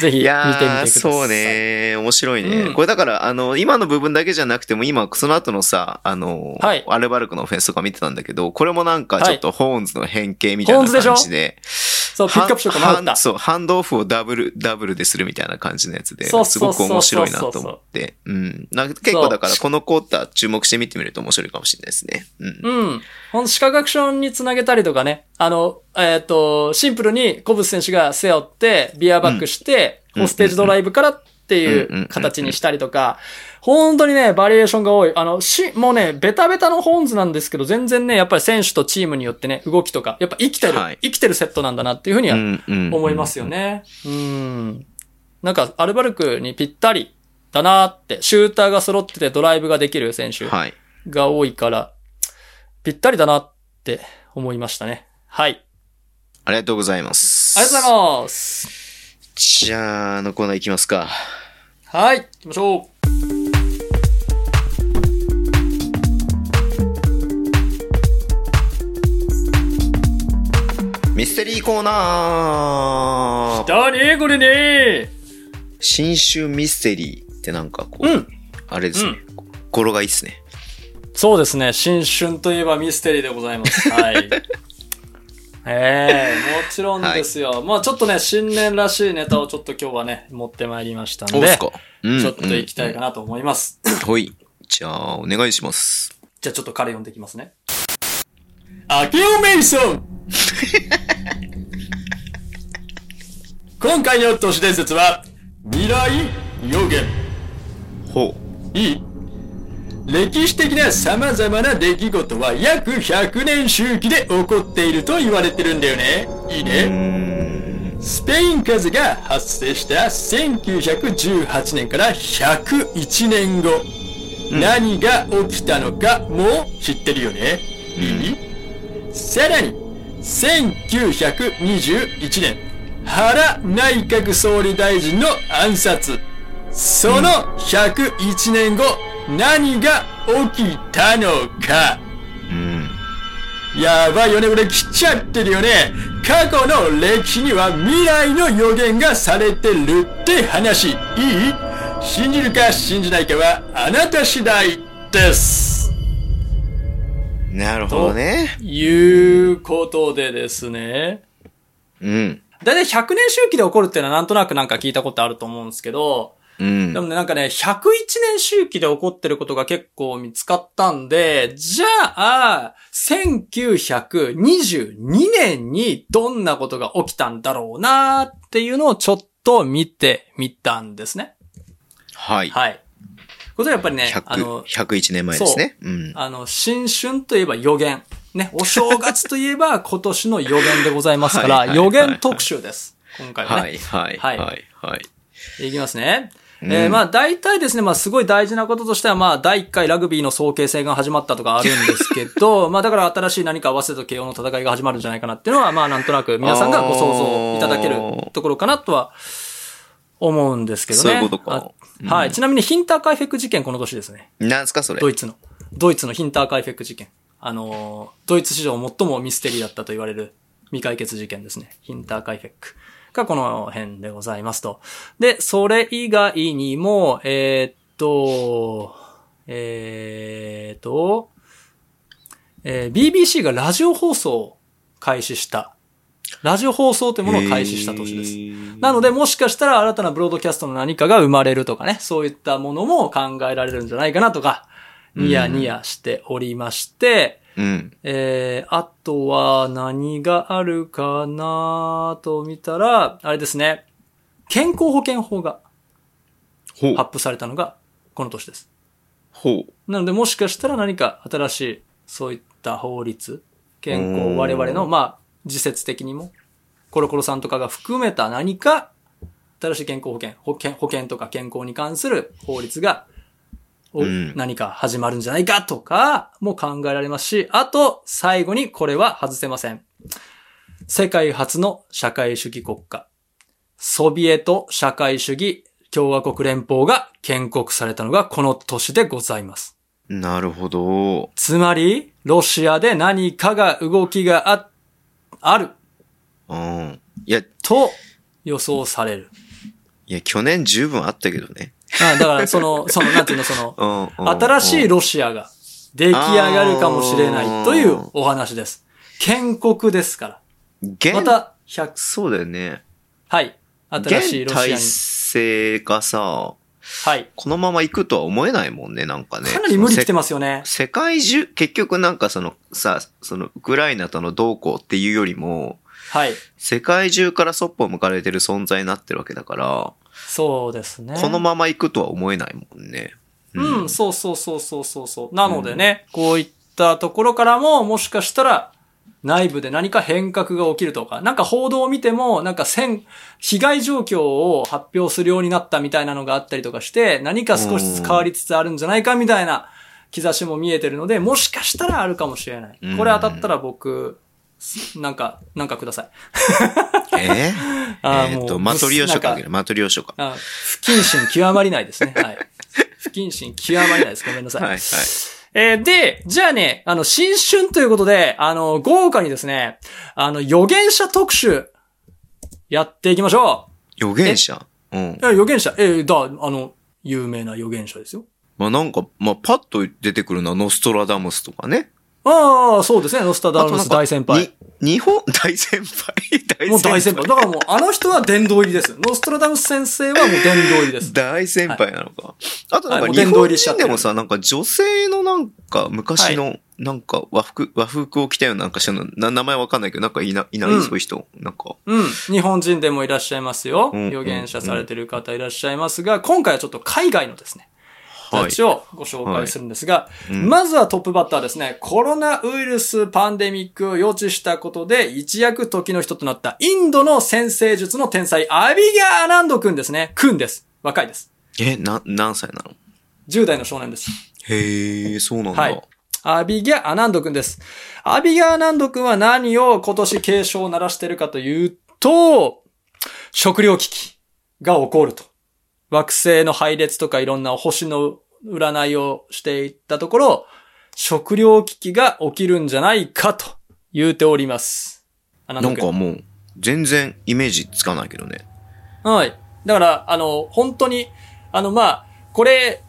ひ見てみてください。そう。ね。面白いね。うんこれだから、あの、今の部分だけじゃなくても、今、その後のさ、あの、はいアルバルクのオフェンスとか見てたんだけど、これもなんかちょっとホーンズの変形みたいな感じで、そう、ピックアップしようか迷った。ハンそう、ハンドオフをダブル、ダブルでするみたいな感じのやつで、すごく面白いなと思って。うん。なんか結構だから、このクォーター注目して見てみると面白いかもしれないですね。うん。うん。ほんと、視覚アクションにつなげたりとかね。あの、えっ、と、シンプルにコブス選手が背負って、ビアバックして、うんホステージドライブからっていう形にしたりとか、本当にね、バリエーションが多い。あの、し、もうね、ベタベタのホーンズなんですけど、全然ね、やっぱり選手とチームによってね、動きとか、やっぱ生きてる、はい生きてるセットなんだなっていうふうには思いますよね。うん。なんか、アルバルクにぴったりだなって、シューターが揃っててドライブができる選手。はい。が多いから、ぴったりだなって思いましたね。はい。ありがとうございます。ありがとうございます。じゃあ、あのコーナー行きますか。はい。行きましょミステリーコーナう。ーだねこれね新春ミステリーってなんかこう、うん。あれですね。語呂がいいっすね。そうですね。新春といえばミステリーでございます。はい。ええもちろんですよ。まあちょっとね、新年らしいネタをちょっと今日はね、持ってまいりましたんで、うんちょっと行きたいかなと思います。うんほい。じゃあ、お願いします。じゃあちょっと彼読んでいきますね。アケオメイソン 今回の都市伝説は、未来予言。ほいい？歴史的な様々な出来事は約100年周期で起こっていると言われてるんだよね。いいね。ん。スペイン風邪が発生した1918年から101年後、何が起きたのかも知ってるよね。いい？さらに、1921年、原内閣総理大臣の暗殺。その101年後、何が起きたのか。うん。やばいよね、俺来ちゃってるよね。過去の歴史には未来の予言がされてるって話。いい？信じるか信じないかはあなた次第です。なるほどね。いうことでですね。うん。だいたい100年周期で起こるっていうのはなんとなくなんか聞いたことあると思うんですけど、うんで。もね、なんかね、101年周期で起こってることが結構見つかったんで、じゃあ、1922年にどんなことが起きたんだろうなっていうのをちょっと見てみたんですね。はい。はい。ことはやっぱりね、あ100の、101年前ですね。うん。あの、新春といえば予言。ね、お正月といえば今年の予言でございますから、予言特集です。今回はね。はい、はい、はいはい、はい。いきますね。うんえーまあ大体ですね、まあすごい大事なこととしては、まあ第1回ラグビーの総形成が始まったとかあるんですけど、まあだから新しい何か合わせと慶応の戦いが始まるんじゃないかなっていうのは、まあなんとなく皆さんがご想像いただけるところかなとは思うんですけどね。そういうことかあはい。ちなみにヒンターカイフェク事件この年ですね。なんすか、それ？ド。イツの。ドイツのヒンターカイフェク事件。あのードイツ史上最もミステリーだったと言われる未解決事件ですね。ヒンターカイフェクがこの辺でございますと。で、それ以外にも、えーっと、えーっと、えー BBC がラジオ放送を開始した。ラジオ放送というものを開始した年です。なので、もしかしたら新たなブロードキャストの何かが生まれるとかね、そういったものも考えられるんじゃないかなとか、ニヤニヤしておりまして、うん。えー、あとは何があるかなと見たら、あれですね、健康保険法が。発布されたのがこの年です。ほう。なので、もしかしたら何か新しい、そういった法律健康、うん我々の、まあ、自説的にも、コロコロさんとかが含めた何か、新しい健康保険、保険、保険とか健康に関する法律が、何か始まるんじゃないかとかも考えられますし、あと、最後にこれは外せません。世界初の社会主義国家、ソビエト社会主義共和国連邦が建国されたのがこの年でございます。なるほど。つまり、ロシアで何かが動きがあ、あるうん。いや、と予想される。いや、去年十分あったけどね。あだから、その、その、なんていうの、その、新しいロシアが出来上がるかもしれないというお話です。建国ですから。現また、100、そうだよね。はい。新しいロシアに。制がさ、はい。このまま行くとは思えないもんね、なんかね。かなり無理きてますよね。せ世界中、結局なんかそのさ、そのウクライナとの同行っていうよりも、はい。世界中からそっぽを向かれてる存在になってるわけだから、そうですね。このまま行くとは思えないもんね。うん、そうそうそうそうそうそう。なのでね、こういったところからも、もしかしたら、内部で何か変革が起きるとか、なんか報道を見ても、なんか戦、被害状況を発表するようになったみたいなのがあったりとかして、何か少しずつ変わりつつあるんじゃないかみたいな兆しも見えてるので、もしかしたらあるかもしれない。これ当たったら僕、なんか、なんかください。えあー？えーっと、マトリオ書かなんかマトリオ書か。あ不謹慎極まりないですね。はい。不謹慎極まりないです。ごめんなさい。はいはい。えーで、じゃあね、あの、新春ということで、あの、豪華にですね、あの、予言者特集、やっていきましょ預言者？うん予言者、えーだ、あの、有名な予言者ですよ。まあなんか、まあパッと出てくるのはノストラダムスとかね。ああ、そうですね、ノスタダムス大先輩。に日本、大先輩？大もう大先輩。だからもう、あの人は殿堂入りです。ノストラダムス先生はもう殿堂入りです。大先輩なのか。あとなんはいもう殿堂か日本人でもさ、なんか女性のなんか昔のなんか和服、和服を着たようななんかしてるの、な名前わかんないけど、なんかいな、いない、うんそういう人。なんか。うん。日本人でもいらっしゃいますよ。うん予言者されてる方いらっしゃいますが、今回はちょっと海外のですね、はいたちをご紹介するんですが、うんまずはトップバッターですね、コロナウイルスパンデミックを予知したことで一躍時の人となったインドの先生術の天才アビギャーアナンド君ですね。君です。若いです。え、な、何歳なの？10代の少年です。へえ、そうなんだ。はいアビギャ・アナンド君です。アビギャ・アナンド君は何を今年警鐘を鳴らしているかというと、食糧危機が起こると。惑星の配列とかいろんな星の占いをしていったところ、食糧危機が起きるんじゃないかと言うております。な。んかもう、全然イメージつかないけどね。はい。だから、あの、本当に、あの、まあ、これ、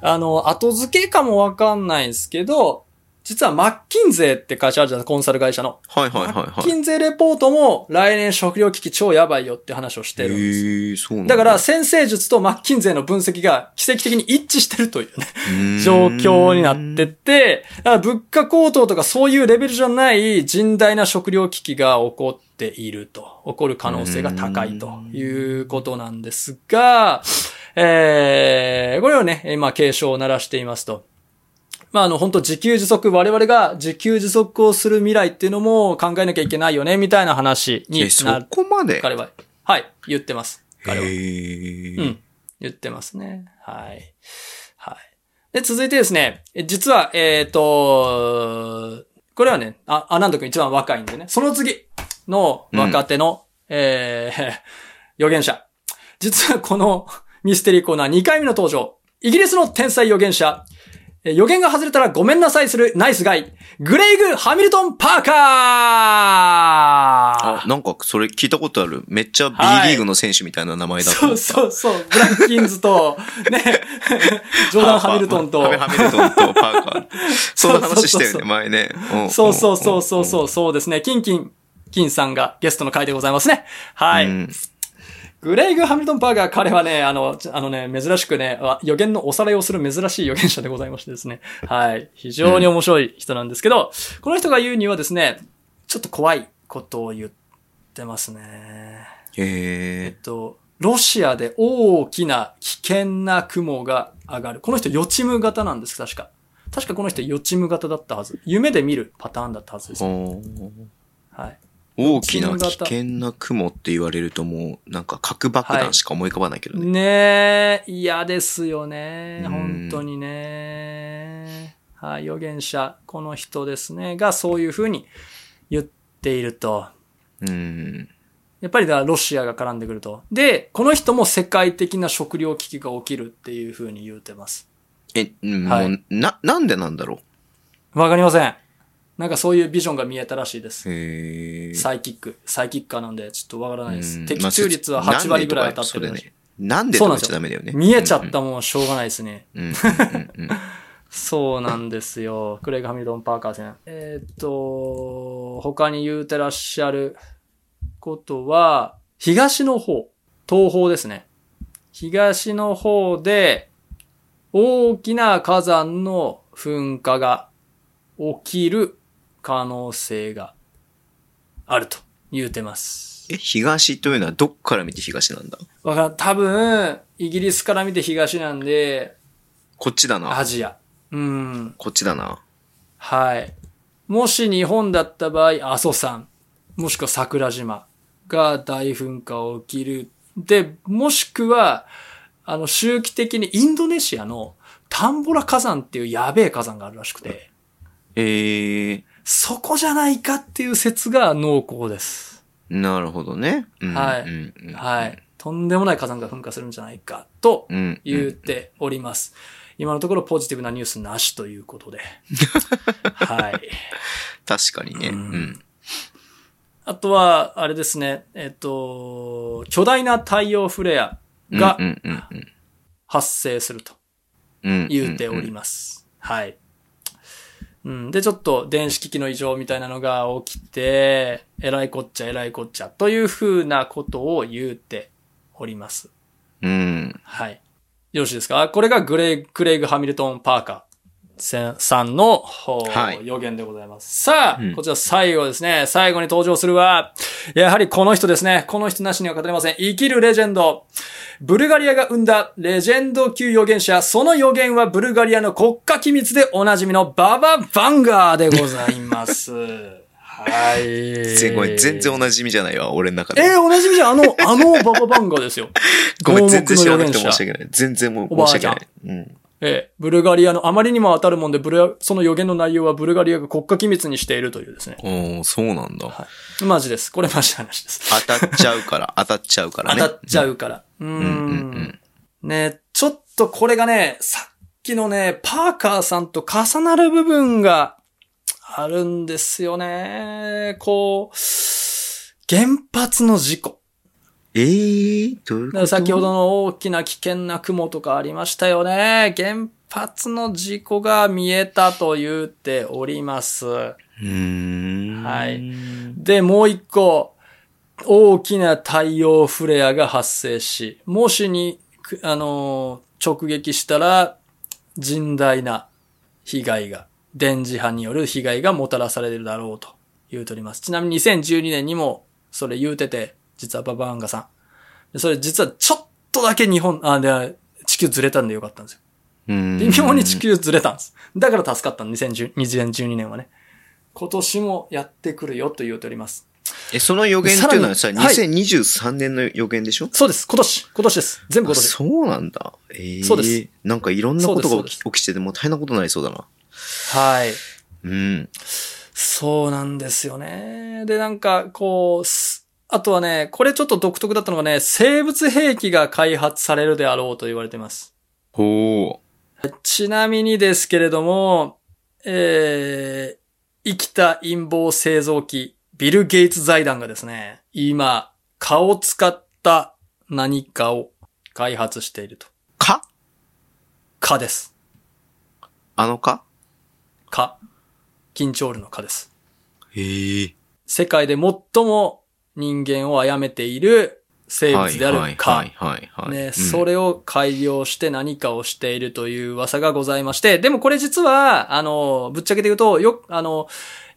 あの、後付けかもわかんないんですけど、実はマッキンゼーって会社あるじゃないコンサル会社の。はいはいはいマッキはンゼーレポートも来年食料危機超やばいよって話をしてい。るんです。へえ、そうなんだ。だから、先生術とマッキンゼーの分析が奇跡的に一致してるというね、状況になってて、だから物価高騰とかそういうレベルじゃない甚大な食料危機が起こっていると、起こる可能性が高いということなんですが、えー、これをね、今警鐘を鳴らしていますと。まあ、あの、本当自給自足、我々が自給自足をする未来っていうのも考えなきゃいけないよね、みたいな話にえ、そな、こまで？彼は、はい、言ってます。彼は。へうえ。ん。言ってますね。はい。はい。で、続いてですね、え実は、えっ、と、これはね、あ、アナンド君一番若いんでね、その次の若手の、えー、預言者。実はこのミステリーコーナー2回目の登場。イギリスの天才預言者。え予言が外れたらごめんなさいするナイスガイ。グレイグ・ハミルトン・パーカーあ、なんかそれ聞いたことある。めっちゃ B はいリーグの選手みたいな名前だとそう思った。そうそう。ブラッキンズと、ね、ジョーダン・ハミルトンとハ、ミルトンとパーカー。そんな話したよね、そうそうそう前ね。うそうそうそうそう、そうですね。キンキン、キンさんがゲストの回でございますね。はい。うんグレイグ・ハミルトン・パーガー、彼はね、あの、ちあのね、珍しくね、あ予言のおさらいをする珍しい予言者でございましてですね。はい。非常に面白い人なんですけど、この人が言うにはですね、ちょっと怖いことを言ってますね。えへっと、ロシアで大きな危険な雲が上がる。この人予知夢型なんです、確か。確かこの人予知夢型だったはず。夢で見るパターンだったはずです。ほーはい。大きな危険な雲って言われるともう、なんか核爆弾しか思い浮かばないけどね。ねえ、嫌ですよね。うん本当にね。はい、預言者、この人ですね、がそういうふうに言っていると。うん。やっぱりだ、ロシアが絡んでくると。で、この人も世界的な食糧危機が起きるっていうふうに言うてます。え、うんはいもう、な、なんでなんだろわかりません。なんかそういうビジョンが見えたらしいです。サイキック。サイキッカーなんで、ちょっとわからないです。うん的中率は8割ぐらい当たってるらしい。なんでとかちゃダメだよね。見えちゃったもんはしょうがないですね。そうなんですよ。クレイグ・ハミルトン・パーカー戦。えーっと、他に言うてらっしゃることは、東の方、東方ですね。東の方で、大きな火山の噴火が起きる可能性があると言うてます。え、東というのはどっから見て東なんだ？わからん。多分、イギリスから見て東なんで、こっちだな。アジア。うん。こっちだな。はい。もし日本だった場合、阿蘇山、もしくは桜島が大噴火起きる。で、もしくは、あの、周期的にインドネシアのタンボラ火山っていうやべえ火山があるらしくて、ええそこじゃないかっていう説が濃厚です。なるほどね。うんはいうんうんはい。とんでもない火山が噴火するんじゃないかとうん。言っております。今のところポジティブなニュースなしということで。はい。確かにね。ううんん。あとは、あれですね、えっと、巨大な太陽フレアが発生するとうん。言うております。はい。うん、で、ちょっと電子機器の異常みたいなのが起きて、えらいこっちゃえらいこっちゃというふうなことを言うております。うん。はい。よろしいですか？これがグレイ、クレイグ・ハミルトン・パーカーさんの、はい予言でございます。さあ、うんこちら最後ですね。最後に登場するは、やはりこの人ですね。この人なしには語れません。生きるレジェンド。ブルガリアが生んだレジェンド級預言者。その予言はブルガリアの国家機密でおなじみのババ・バンガーでございます。はい。全ごめん全然おなじみじゃないわ、俺の中で。えー、おなじみじゃん。あの、あのババ・バンガーですよ。ごめん、全然知らなくて申し訳ない。全然もう申し訳ない。うん。ええ、ブルガリアの、あまりにも当たるもんで、ブルその予言の内容はブルガリアが国家機密にしているというですね。おーそうなんだ。はい。マジです。これマジな話です。当たっちゃうから、当たっちゃうからね。当たっちゃうから。うーん。うんうんうんね、ちょっとこれがね、さっきのね、パーカーさんと重なる部分があるんですよね。こう、原発の事故。えー、どういうこと？先ほどの大きな危険な雲とかありましたよね。原発の事故が見えたと言っております。はいで、もう一個、大きな太陽フレアが発生し、もしに、あの直撃したら、甚大な被害が、電磁波による被害がもたらされるだろうと言うております。ちなみに2012年にもそれ言うてて、実はババアンガさん。でそれ実はちょっとだけ日本、あ、で、地球ずれたんでよかったんですよ。うん。微妙に地球ずれたんです。だから助かったん2010 2012年はね。今年もやってくるよと言うております。え、その予言っていうのはさ、さらにはい2023年の予言でしょ？そうです。今年。今年です。全部今あ年。そうなんだ。ええそうです。なんかいろんなことが起きててもう大変なことになりそうだな。はい。うん。そうなんですよね。で、なんか、こう、すあとはね、これちょっと独特だったのがね、生物兵器が開発されるであろうと言われています。ほちなみにですけれども、えー、生きた陰謀製造機、ビル・ゲイツ財団がですね、今、蚊を使った何かを開発していると。う。か蚊です。あのか蚊。緊張ルの蚊です。へえ。世界で最も人間を殺めている生物である蚊。はいはいはい、はい。ね、うんそれを改良して何かをしているという噂がございまして、でもこれ実は、あの、ぶっちゃけて言うと、よ、あの、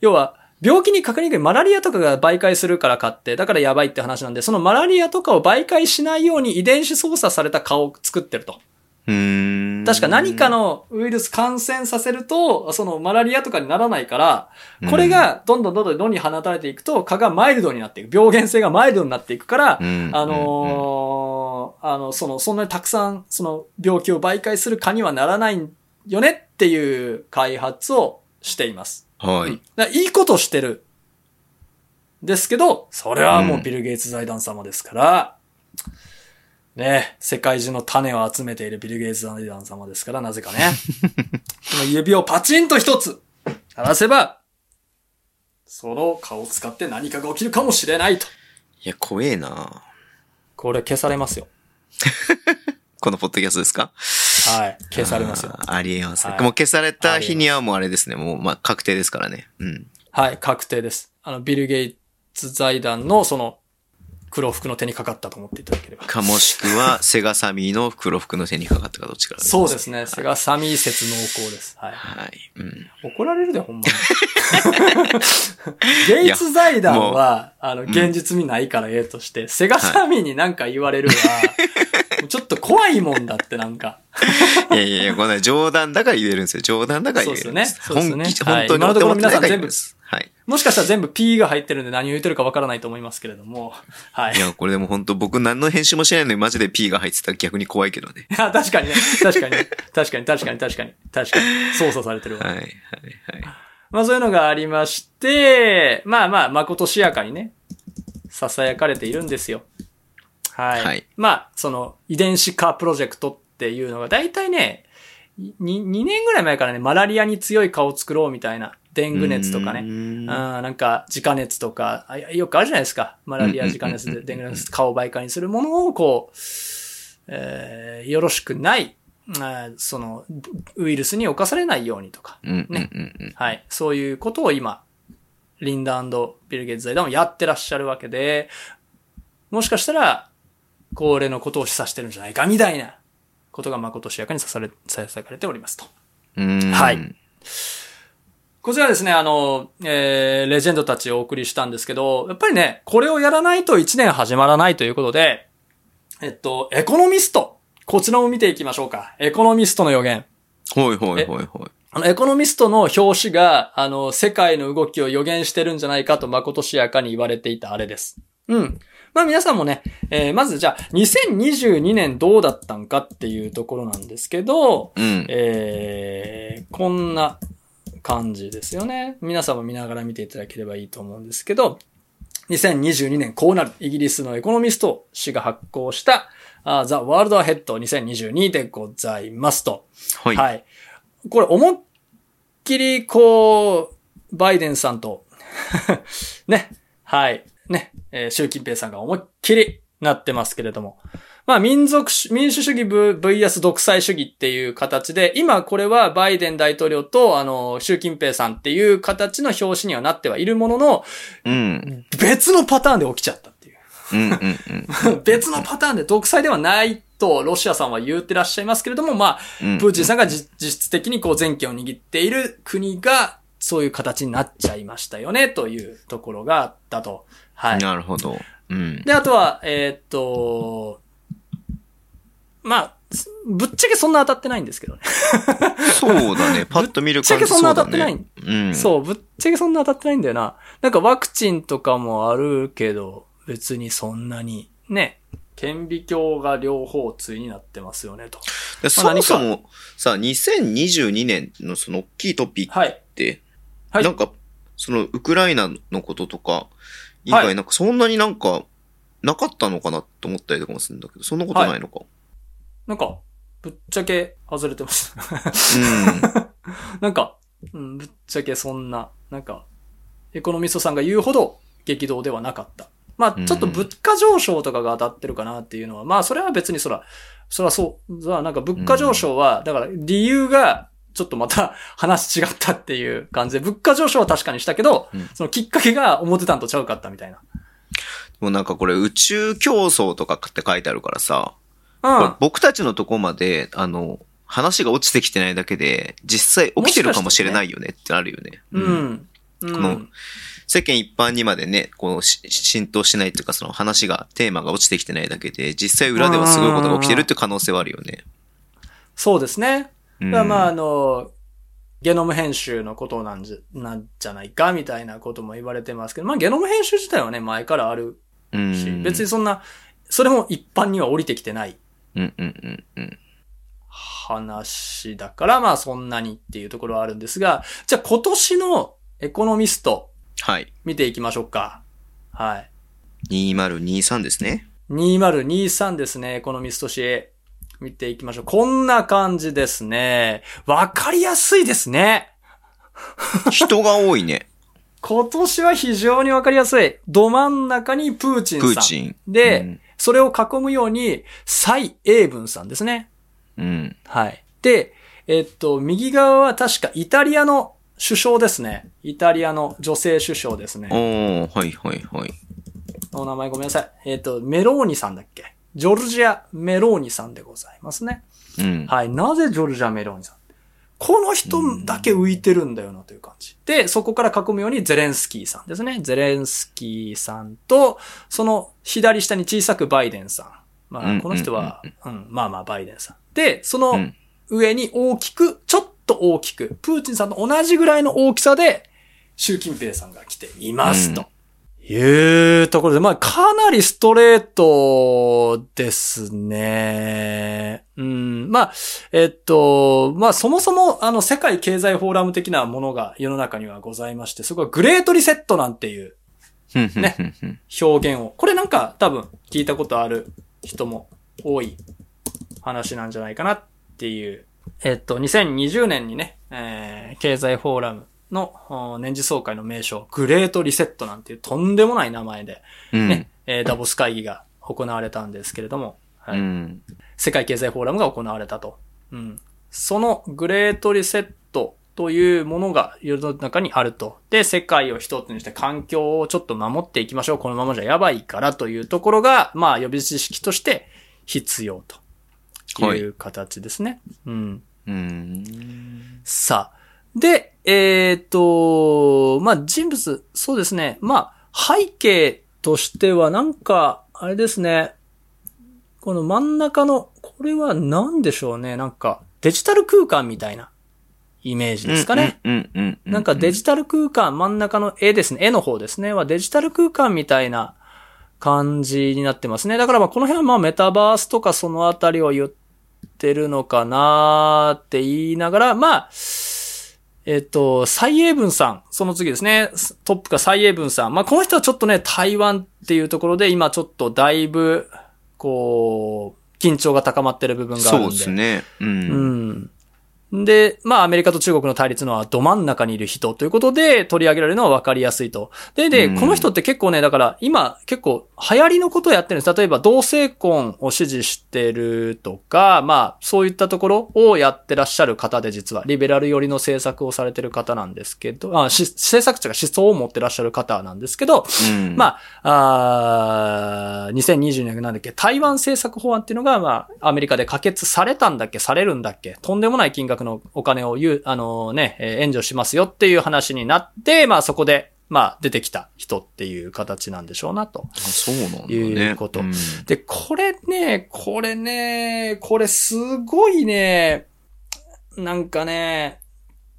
要は、病気にかかりにくいマラリアとかが媒介するからかって、だからやばいって話なんで、そのマラリアとかを媒介しないように遺伝子操作された蚊を作ってると。確か何かのウイルス感染させると、そのマラリアとかにならないから、これがどんどんどんどん野に放たれていくと、蚊がマイルドになっていく。病原性がマイルドになっていくから、うん、あのーあの、その、そんなにたくさん、その、病気を媒介する蚊にはならないよねっていう開発をしています。はい。いいことしてる。ですけど、それはもうビル・ゲイツ財団様ですから、ね、世界中の種を集めているビル・ゲイツ財団様ですから、なぜかね。この指をパチンと一つ鳴らせば、その顔を使って何かが起きるかもしれないと。いや、怖えなこれ消されますよ。このポッドキャストですか？はい。消されますよ。ありえますね。はいもう消された日にはもうあれですね。もう、まあ、確定ですからね。うん。はい、確定です。あの、ビル・ゲイツ財団のその、黒服の手にかかったと思っていただければ。かもしくは、セガサミーの黒服の手にかかったかどっちか、そうですね。セガサミー説濃厚です。はい。はい。うん。怒られるで、ほんまに。ゲイツ財団は、あの、現実味ないからええとして、セガサミーになんか言われるは、もうちょっと怖いもんだってなんか。いやいやいや、こんな冗談だから言えるんですよ。冗談だから言えるんです。そうですよね本気、そうですよねはい本当に今のところ皆さん思っはい。もしかしたら全部 P が入ってるんで何を言ってるかわからないと思いますけれども。はい。いや、これでも本当僕何の編集もしないのにマジで P が入ってたら逆に怖いけどね。いや、確かにね。確かに。確かに、確かに、確かに。確かに。操作されてるわ。はい、はい、はい。まあそういうのがありまして、まあまあ、まことしやかにね、囁かれているんですよ。はい。はいまあ、その、遺伝子化プロジェクトっていうのが、だいたいね、2, 2年ぐらい前からね、マラリアに強い蚊を作ろうみたいな、デング熱とかね、うーんなんか、自家熱とか、あよくあるじゃないですか。マラリア自家熱で、デング熱、蚊を媒介にするものを、こう、えーよろしくない、あーその、ウイルスに侵されないようにとか、ね。はい。そういうことを今、リンダビル・ゲイツ財団もやってらっしゃるわけで、もしかしたら、これのことを示唆してるんじゃないか、みたいなことが誠しやかにさされ、さされておりますと。はい。こちらですね、あの、えー、レジェンドたちをお送りしたんですけど、やっぱりね、これをやらないと1年始まらないということで、えっと、エコノミスト。こちらも見ていきましょうか。エコノミストの予言。ほいほいほいほい。あの、エコノミストの表紙が、あの、世界の動きを予言してるんじゃないかと、まことしやかに言われていたあれです。うん。まあ皆さんもね、えーまずじゃあ、2022年どうだったんかっていうところなんですけど、うん。えー、こんな感じですよね。皆さんも見ながら見ていただければいいと思うんですけど、2022年こうなる。イギリスのエコノミスト氏が発行した、The World Ahead 2022でございますと。はい。はい。これ、思いっきり、こう、バイデンさんと、ね、はい、ね、えー習近平さんが思いっきりなってますけれども。まあ、民族主、民主主義 VS 独裁主義っていう形で、今これはバイデン大統領と、あの、習近平さんっていう形の表紙にはなってはいるものの、うん。別のパターンで起きちゃったっていう。うん、うん、うん。別のパターンで独裁ではないと、ロシアさんは言ってらっしゃいますけれども、まあ、うんプーチンさんがじ実質的にこう全権を握っている国が、そういう形になっちゃいましたよね、というところがあったと。はい。なるほど。うん。で、あとは、えーっと、まあ、すぶっちゃけそんな当たってないんですけどね。そうだね。パッと見る感じぶっちゃけそんな当たってないそうだね。うん。そう、ぶっちゃけそんな当たってないんだよな。なんかワクチンとかもあるけど、別にそんなに、ね、顕微鏡が両方対になってますよね、と。でそもそも、さ、2022年のその大きいトピックはい。って、はいなんか、そのウクライナのこととか、以外なんかそんなになんか、なかったのかなと思ったりとかもするんだけど、そんなことないのか。なんか、ぶっちゃけ外れてます。うん。なんか、うん、ぶっちゃけそんな、なんか、エコノミストさんが言うほど激動ではなかった。まあ、ちょっと物価上昇とかが当たってるかなっていうのは、まあ、それは別にそら、そらそう、そらなんか物価上昇は、だから理由が、ちょっとまた 話違ったっていう感じで、物価上昇は確かにしたけど、うんそのきっかけが思ってたんとちゃうかったみたいな。もうなんかこれ宇宙競争とかって書いてあるからさ、僕たちのとこまで、あの、話が落ちてきてないだけで、実際起きてるかもしれないよねってあるよね。う。ん。うん。この世間一般にまでね、こうし浸透しないっていうかその話が、テーマが落ちてきてないだけで、実際裏ではすごいことが起きてるって可能性はあるよね。そうですね。うんまあ、あの、ゲノム編集のことなんじゃ、なんじゃないか、みたいなことも言われてますけど、まあ、ゲノム編集自体はね、前からあるうんし、別にそんな、それも一般には降りてきてないうんうんうんうん。話だから、まあ、そんなにっていうところはあるんですが、じゃあ今年のエコノミスト、はい。見ていきましょうか。はい。2023ですね。2023ですね、エコノミスト誌。見ていきましょう。こんな感じですね。わかりやすいですね。人が多いね。今年は非常にわかりやすい。ど真ん中にプーチンさん。プーチン。で、うんそれを囲むように、蔡英文さんですね。うん。はい。で、えっと、右側は確かイタリアの首相ですね。イタリアの女性首相ですね。おー、はいはいはい。お名前ごめんなさい。えっと、メローニさんだっけ？ジョルジア・メローニさんでございますね。うん。はい。なぜジョルジャ・メローニさん？この人だけ浮いてるんだよなという感じ。で、そこから囲むようにゼレンスキーさんですね。ゼレンスキーさんと、その左下に小さくバイデンさん。まうんあ、この人は、うん、まあまあバイデンさん。で、そうのん上に大きく、ちょっと大きく、プーチンさんと同じぐらいの大きさで、習近平さんが来ていますと。いうところで、まあ、かなりストレートですね。うん。まあ、えっと、まあ、そもそも、あの、世界経済フォーラム的なものが世の中にはございまして、そこはグレートリセットなんていうねね。表現を。これなんか多分聞いたことある人も多い話なんじゃないかなっていう。えっと、2020年にね、えー経済フォーラムのお年次総会の名称、グレートリセットなんていうとんでもない名前で、うん。ね、えーダボス会議が行われたんですけれども、はいうん。世界経済フォーラムが行われたと。うん。そのグレートリセットというものが世の中にあると。で、世界を一つにして環境をちょっと守っていきましょう。このままじゃやばいからというところが、まあ予備知識として必要という形ですね。うん。うん。さあ。で、えっ、と、まあ、人物、そうですね。まあ、背景としてはなんか、あれですね。この真ん中の、これは何でしょうね。なんか、デジタル空間みたいなイメージですかね。うんうんうん。なんかデジタル空間、真ん中の絵ですね。絵の方ですね。はデジタル空間みたいな感じになってますね。だからまあこの辺はまあメタバースとかそのあたりを言ってるのかなーって言いながら、まあ、えっと、蔡英文さん、その次ですね。トップが蔡英文さん。まあこの人はちょっとね、台湾っていうところで今ちょっとだいぶ、こう、緊張が高まってる部分があるんで。そうですね。うん。うん。で、まあ、アメリカと中国の対立のはど真ん中にいる人ということで取り上げられるのは分かりやすいと。で、で、うんこの人って結構ね、だから今結構流行りのことをやってるんです。例えば同性婚を支持してるとか、まあ、そういったところをやってらっしゃる方で実は、リベラル寄りの政策をされてる方なんですけど、あし政策というか思想を持ってらっしゃる方なんですけど、うん。まあ、あー2020年なんだっけ、台湾政策法案っていうのが、まあ、アメリカで可決されたんだっけ、されるんだっけ、とんでもない金額のお金を言う、あのね、えー援助しますよっていう話になって、まあそこで、まあ出てきた人っていう形なんでしょうなと。あそうなんだね。いうことんで、これね、これね、これすごいね、なんかね、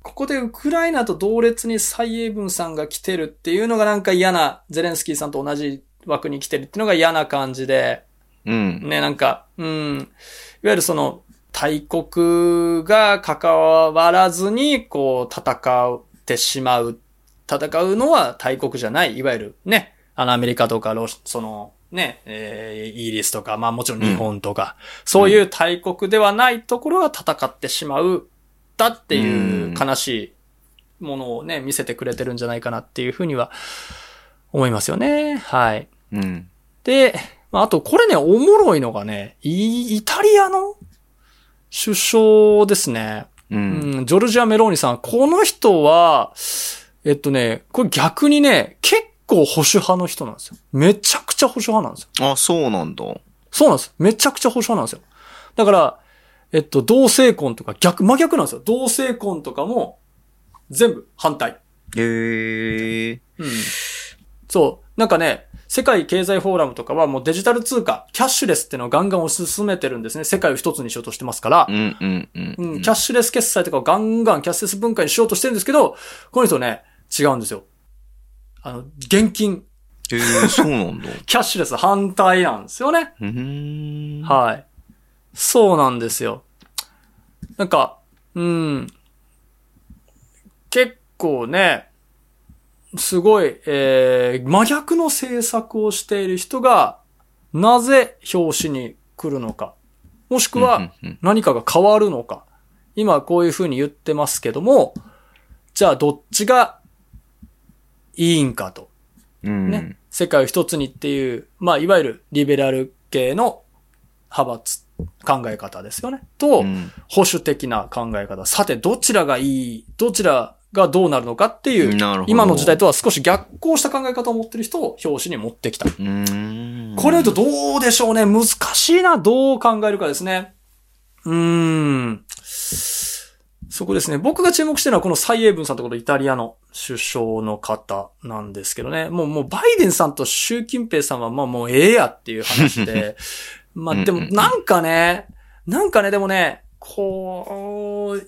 ここでウクライナと同列に蔡英文さんが来てるっていうのがなんか嫌な、ゼレンスキーさんと同じ枠に来てるっていうのが嫌な感じで、うん。ね、なんか、うん、いわゆるその、大国が関わらずに、こう、戦ってしまう。戦うのは大国じゃない。いわゆるね、あの、アメリカとか、ロシその、ね、えーイギリスとか、まあもちろん日本とか、そういう大国ではないところが戦ってしまう、だっていう悲しいものをね、見せてくれてるんじゃないかなっていうふうには思いますよね。はい。うん。で、まあ、あと、これね、おもろいのがね、イイタリアの首相ですね。う。うんん、ジョルジア・メローニさん。この人は、えっとね、これ逆にね、結構保守派の人なんですよ。めちゃくちゃ保守派なんですよ。あ、そうなんだ。そうなんです。めちゃくちゃ保守派なんですよ。だから、えっと、同性婚とか逆、真逆なんですよ。同性婚とかも、全部反対。へえ。うん。そう。なんかね、世界経済フォーラムとかはもうデジタル通貨、キャッシュレスっていうのをガンガン推し進めてるんですね。世界を一つにしようとしてますからう。んうんうん。うん、キャッシュレス決済とかをガンガンキャッシュレス文化にしようとしてるんですけど、この人ね、違うんですよ。あの、現金、えー、そうなんだ。キャッシュレス反対なんですよね。はい。そうなんですよ。なんか、うん。結構ね、すごい、えー、真逆の政策をしている人が、なぜ表紙に来るのか。もしくは、何かが変わるのか。今こういうふうに言ってますけども、じゃあどっちがいいんかと。うん。ね。世界を一つにっていう、まあ、いわゆるリベラル系の派閥、考え方ですよね。と、うん保守的な考え方。さて、どちらがいい、どちらがどうなるのかっていう、今の時代とは少し逆行した考え方を持ってる人を表紙に持ってきた。これ言うとどうでしょうね。難しいな。どう考えるかですね。うーん。そこですね。僕が注目してるのはこの蔡英文さんとこのイタリアの首相の方なんですけどね。もう、もうバイデンさんと習近平さんはまあもうええやっていう話で。まあでもなんかね、なんかね、でもね、こう、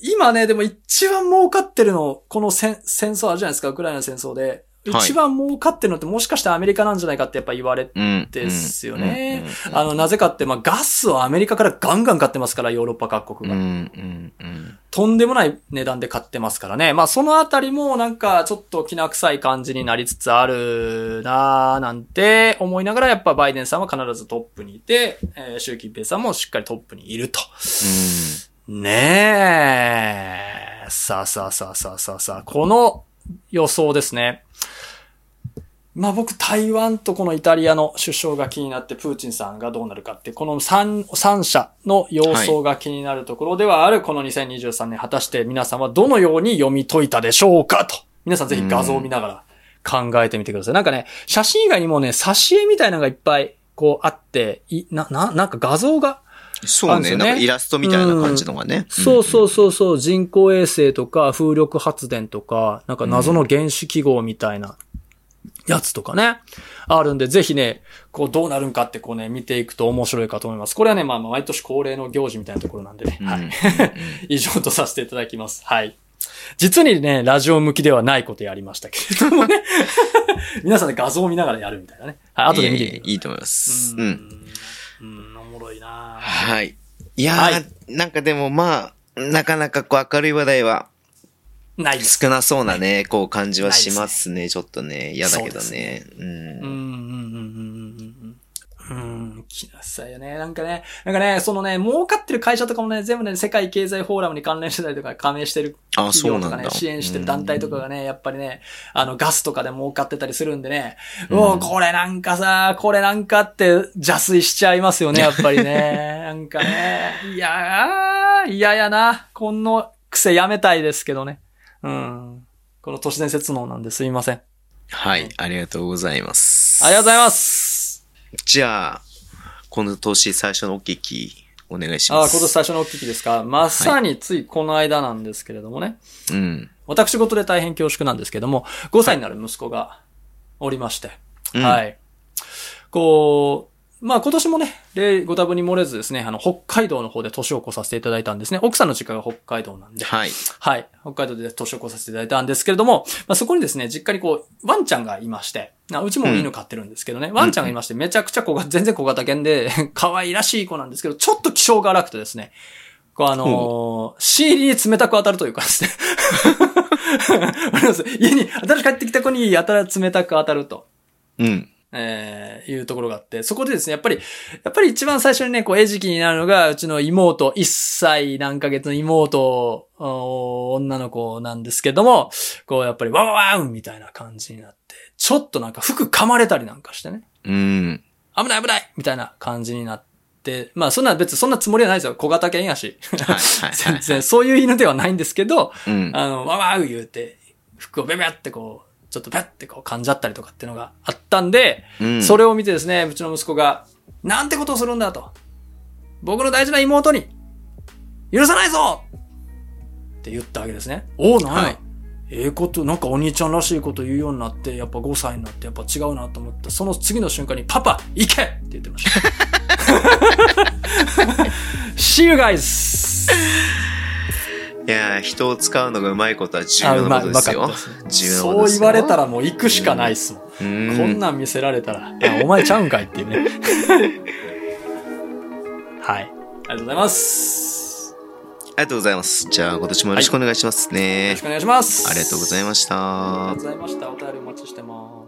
今ね、でも一番儲かってるの、この戦戦争あるじゃないですか、ウクライナの戦争で。はい一番儲かってるのってもしかしてアメリカなんじゃないかってやっぱ言われうん。ですよねうん。あの、なぜかって、まあ、ガスをアメリカからガンガン買ってますから、ヨーロッパ各国が。とんでもない値段で買ってますからね。まあ、そのあたりもなんか、ちょっと気な臭い感じになりつつあるなぁ、なんて思いながら、やっぱバイデンさんは必ずトップにいて、えー習近平さんもしっかりトップにいると。ねえ。さあさあさあさあさあさあ、この予想ですね。まあ僕、台湾とこのイタリアの首相が気になって、プーチンさんがどうなるかって、この三、三者の様相が気になるところではある、この2023年、果たして皆さんはどのように読み解いたでしょうかと。皆さんぜひ画像を見ながら考えてみてください。なんかね、写真以外にもね、挿絵みたいなのがいっぱい、こうあって、い、な、な、なんか画像が、そうね。ねなんかイラストみたいな感じのがね。そうそうそうそう、人工衛星とか風力発電とか、なんか謎の原子記号みたいなやつとかね、あるんで、ぜひね、こうどうなるんかってこうね、見ていくと面白いかと思います。これはね、まあまあ毎年恒例の行事みたいなところなんでね、うん。はい。う ん以上とさせていただきます。はい。実にね、ラジオ向きではないことやりましたけれどもね。皆さんで画像を見ながらやるみたいなね。はい、後で見てみてください。いいと思います。うん。はい。いやー、はいなんかでもまあ、なかなかこう明るい話題はない。少なそうなね、こう感じはしますね。ちょっとね、嫌だけどそうね。う。うんん、うん、うん、うん、うん。うん、気なさいよね。なんかね、なんかね、そのね、儲かってる会社とかもね、全部ね、世界経済フォーラムに関連してたりとか、加盟してるあ、企業とかね。支援してる団体とかがね、やっぱりね、あの、ガスとかで儲かってたりするんでね、うんおこれなんかさ、これなんかって邪推しちゃいますよね、やっぱりね。なんかね、いやー、嫌やな。この癖やめたいですけどね。うん。この都市伝説能なんですいません。はい、ありがとうございます。ありがとうございます。じゃあ、この年最初のお聞き、お願いしああ、ます。今年最初のお聞きですか？まさについこの間なんですけれどもね。うん。私事で大変恐縮なんですけども、5歳になる息子がおりまして。うんはい。こう、まあ今年もね、例ご多分に漏れずですね、あの、北海道の方で年を越させていただいたんですね。奥さんの実家が北海道なんで。はい。はい。北海道で年を越させていただいたんですけれども、まあ、そこにですね、実家にこう、ワンちゃんがいまして、あうちも犬飼ってるんですけどね、ワンちゃんがいまして、めちゃくちゃ小が、全然小型犬で、可愛らしい子なんですけど、ちょっと気性が荒くてですね、こうあのー、シーリに冷たく当たるというかですね。家に、新しく帰ってきた子にやたら冷たく当たると。うん。えーいうところがあって、そこでですね、やっぱり、やっぱり一番最初にね、こう、餌食になるのが、うちの妹、1歳何ヶ月の妹、お女の子なんですけども、こう、やっぱり、ワンワンワンみたいな感じになって、ちょっとなんか服噛まれたりなんかしてね、うん。危ない危ないみたいな感じになって、まあ、そんな別にそんなつもりはないですよ。小型犬やし。全然、そういう犬ではないんですけど、うん。あの、わわー言うて、服をベベってこう、ちょっとペッてこう噛んじゃったりとかっていうのがあったんで、うんそれを見てですね、うちの息子が、なんてことをするんだと。僕の大事な妹に、許さないぞって言ったわけですね。おお、なんや、はいええこと、なんかお兄ちゃんらしいこと言うようになって、やっぱ5歳になって、やっぱ違うなと思った。その次の瞬間に、パパ、行けって言ってました。See you guys! いやー人を使うのがうまいことは重あ、要なことですよ。すそう言われたらもう行くしかないっすもん。うこんんなん見せられたら、あお前ちゃうんかいっていうね。はい。ありがとうございます。ありがとうございます。じゃあ今年もよろしくお願いしますよねろし。くお願いします。ありがとうございましたありがとう。ございました。お便りお待ちしてます。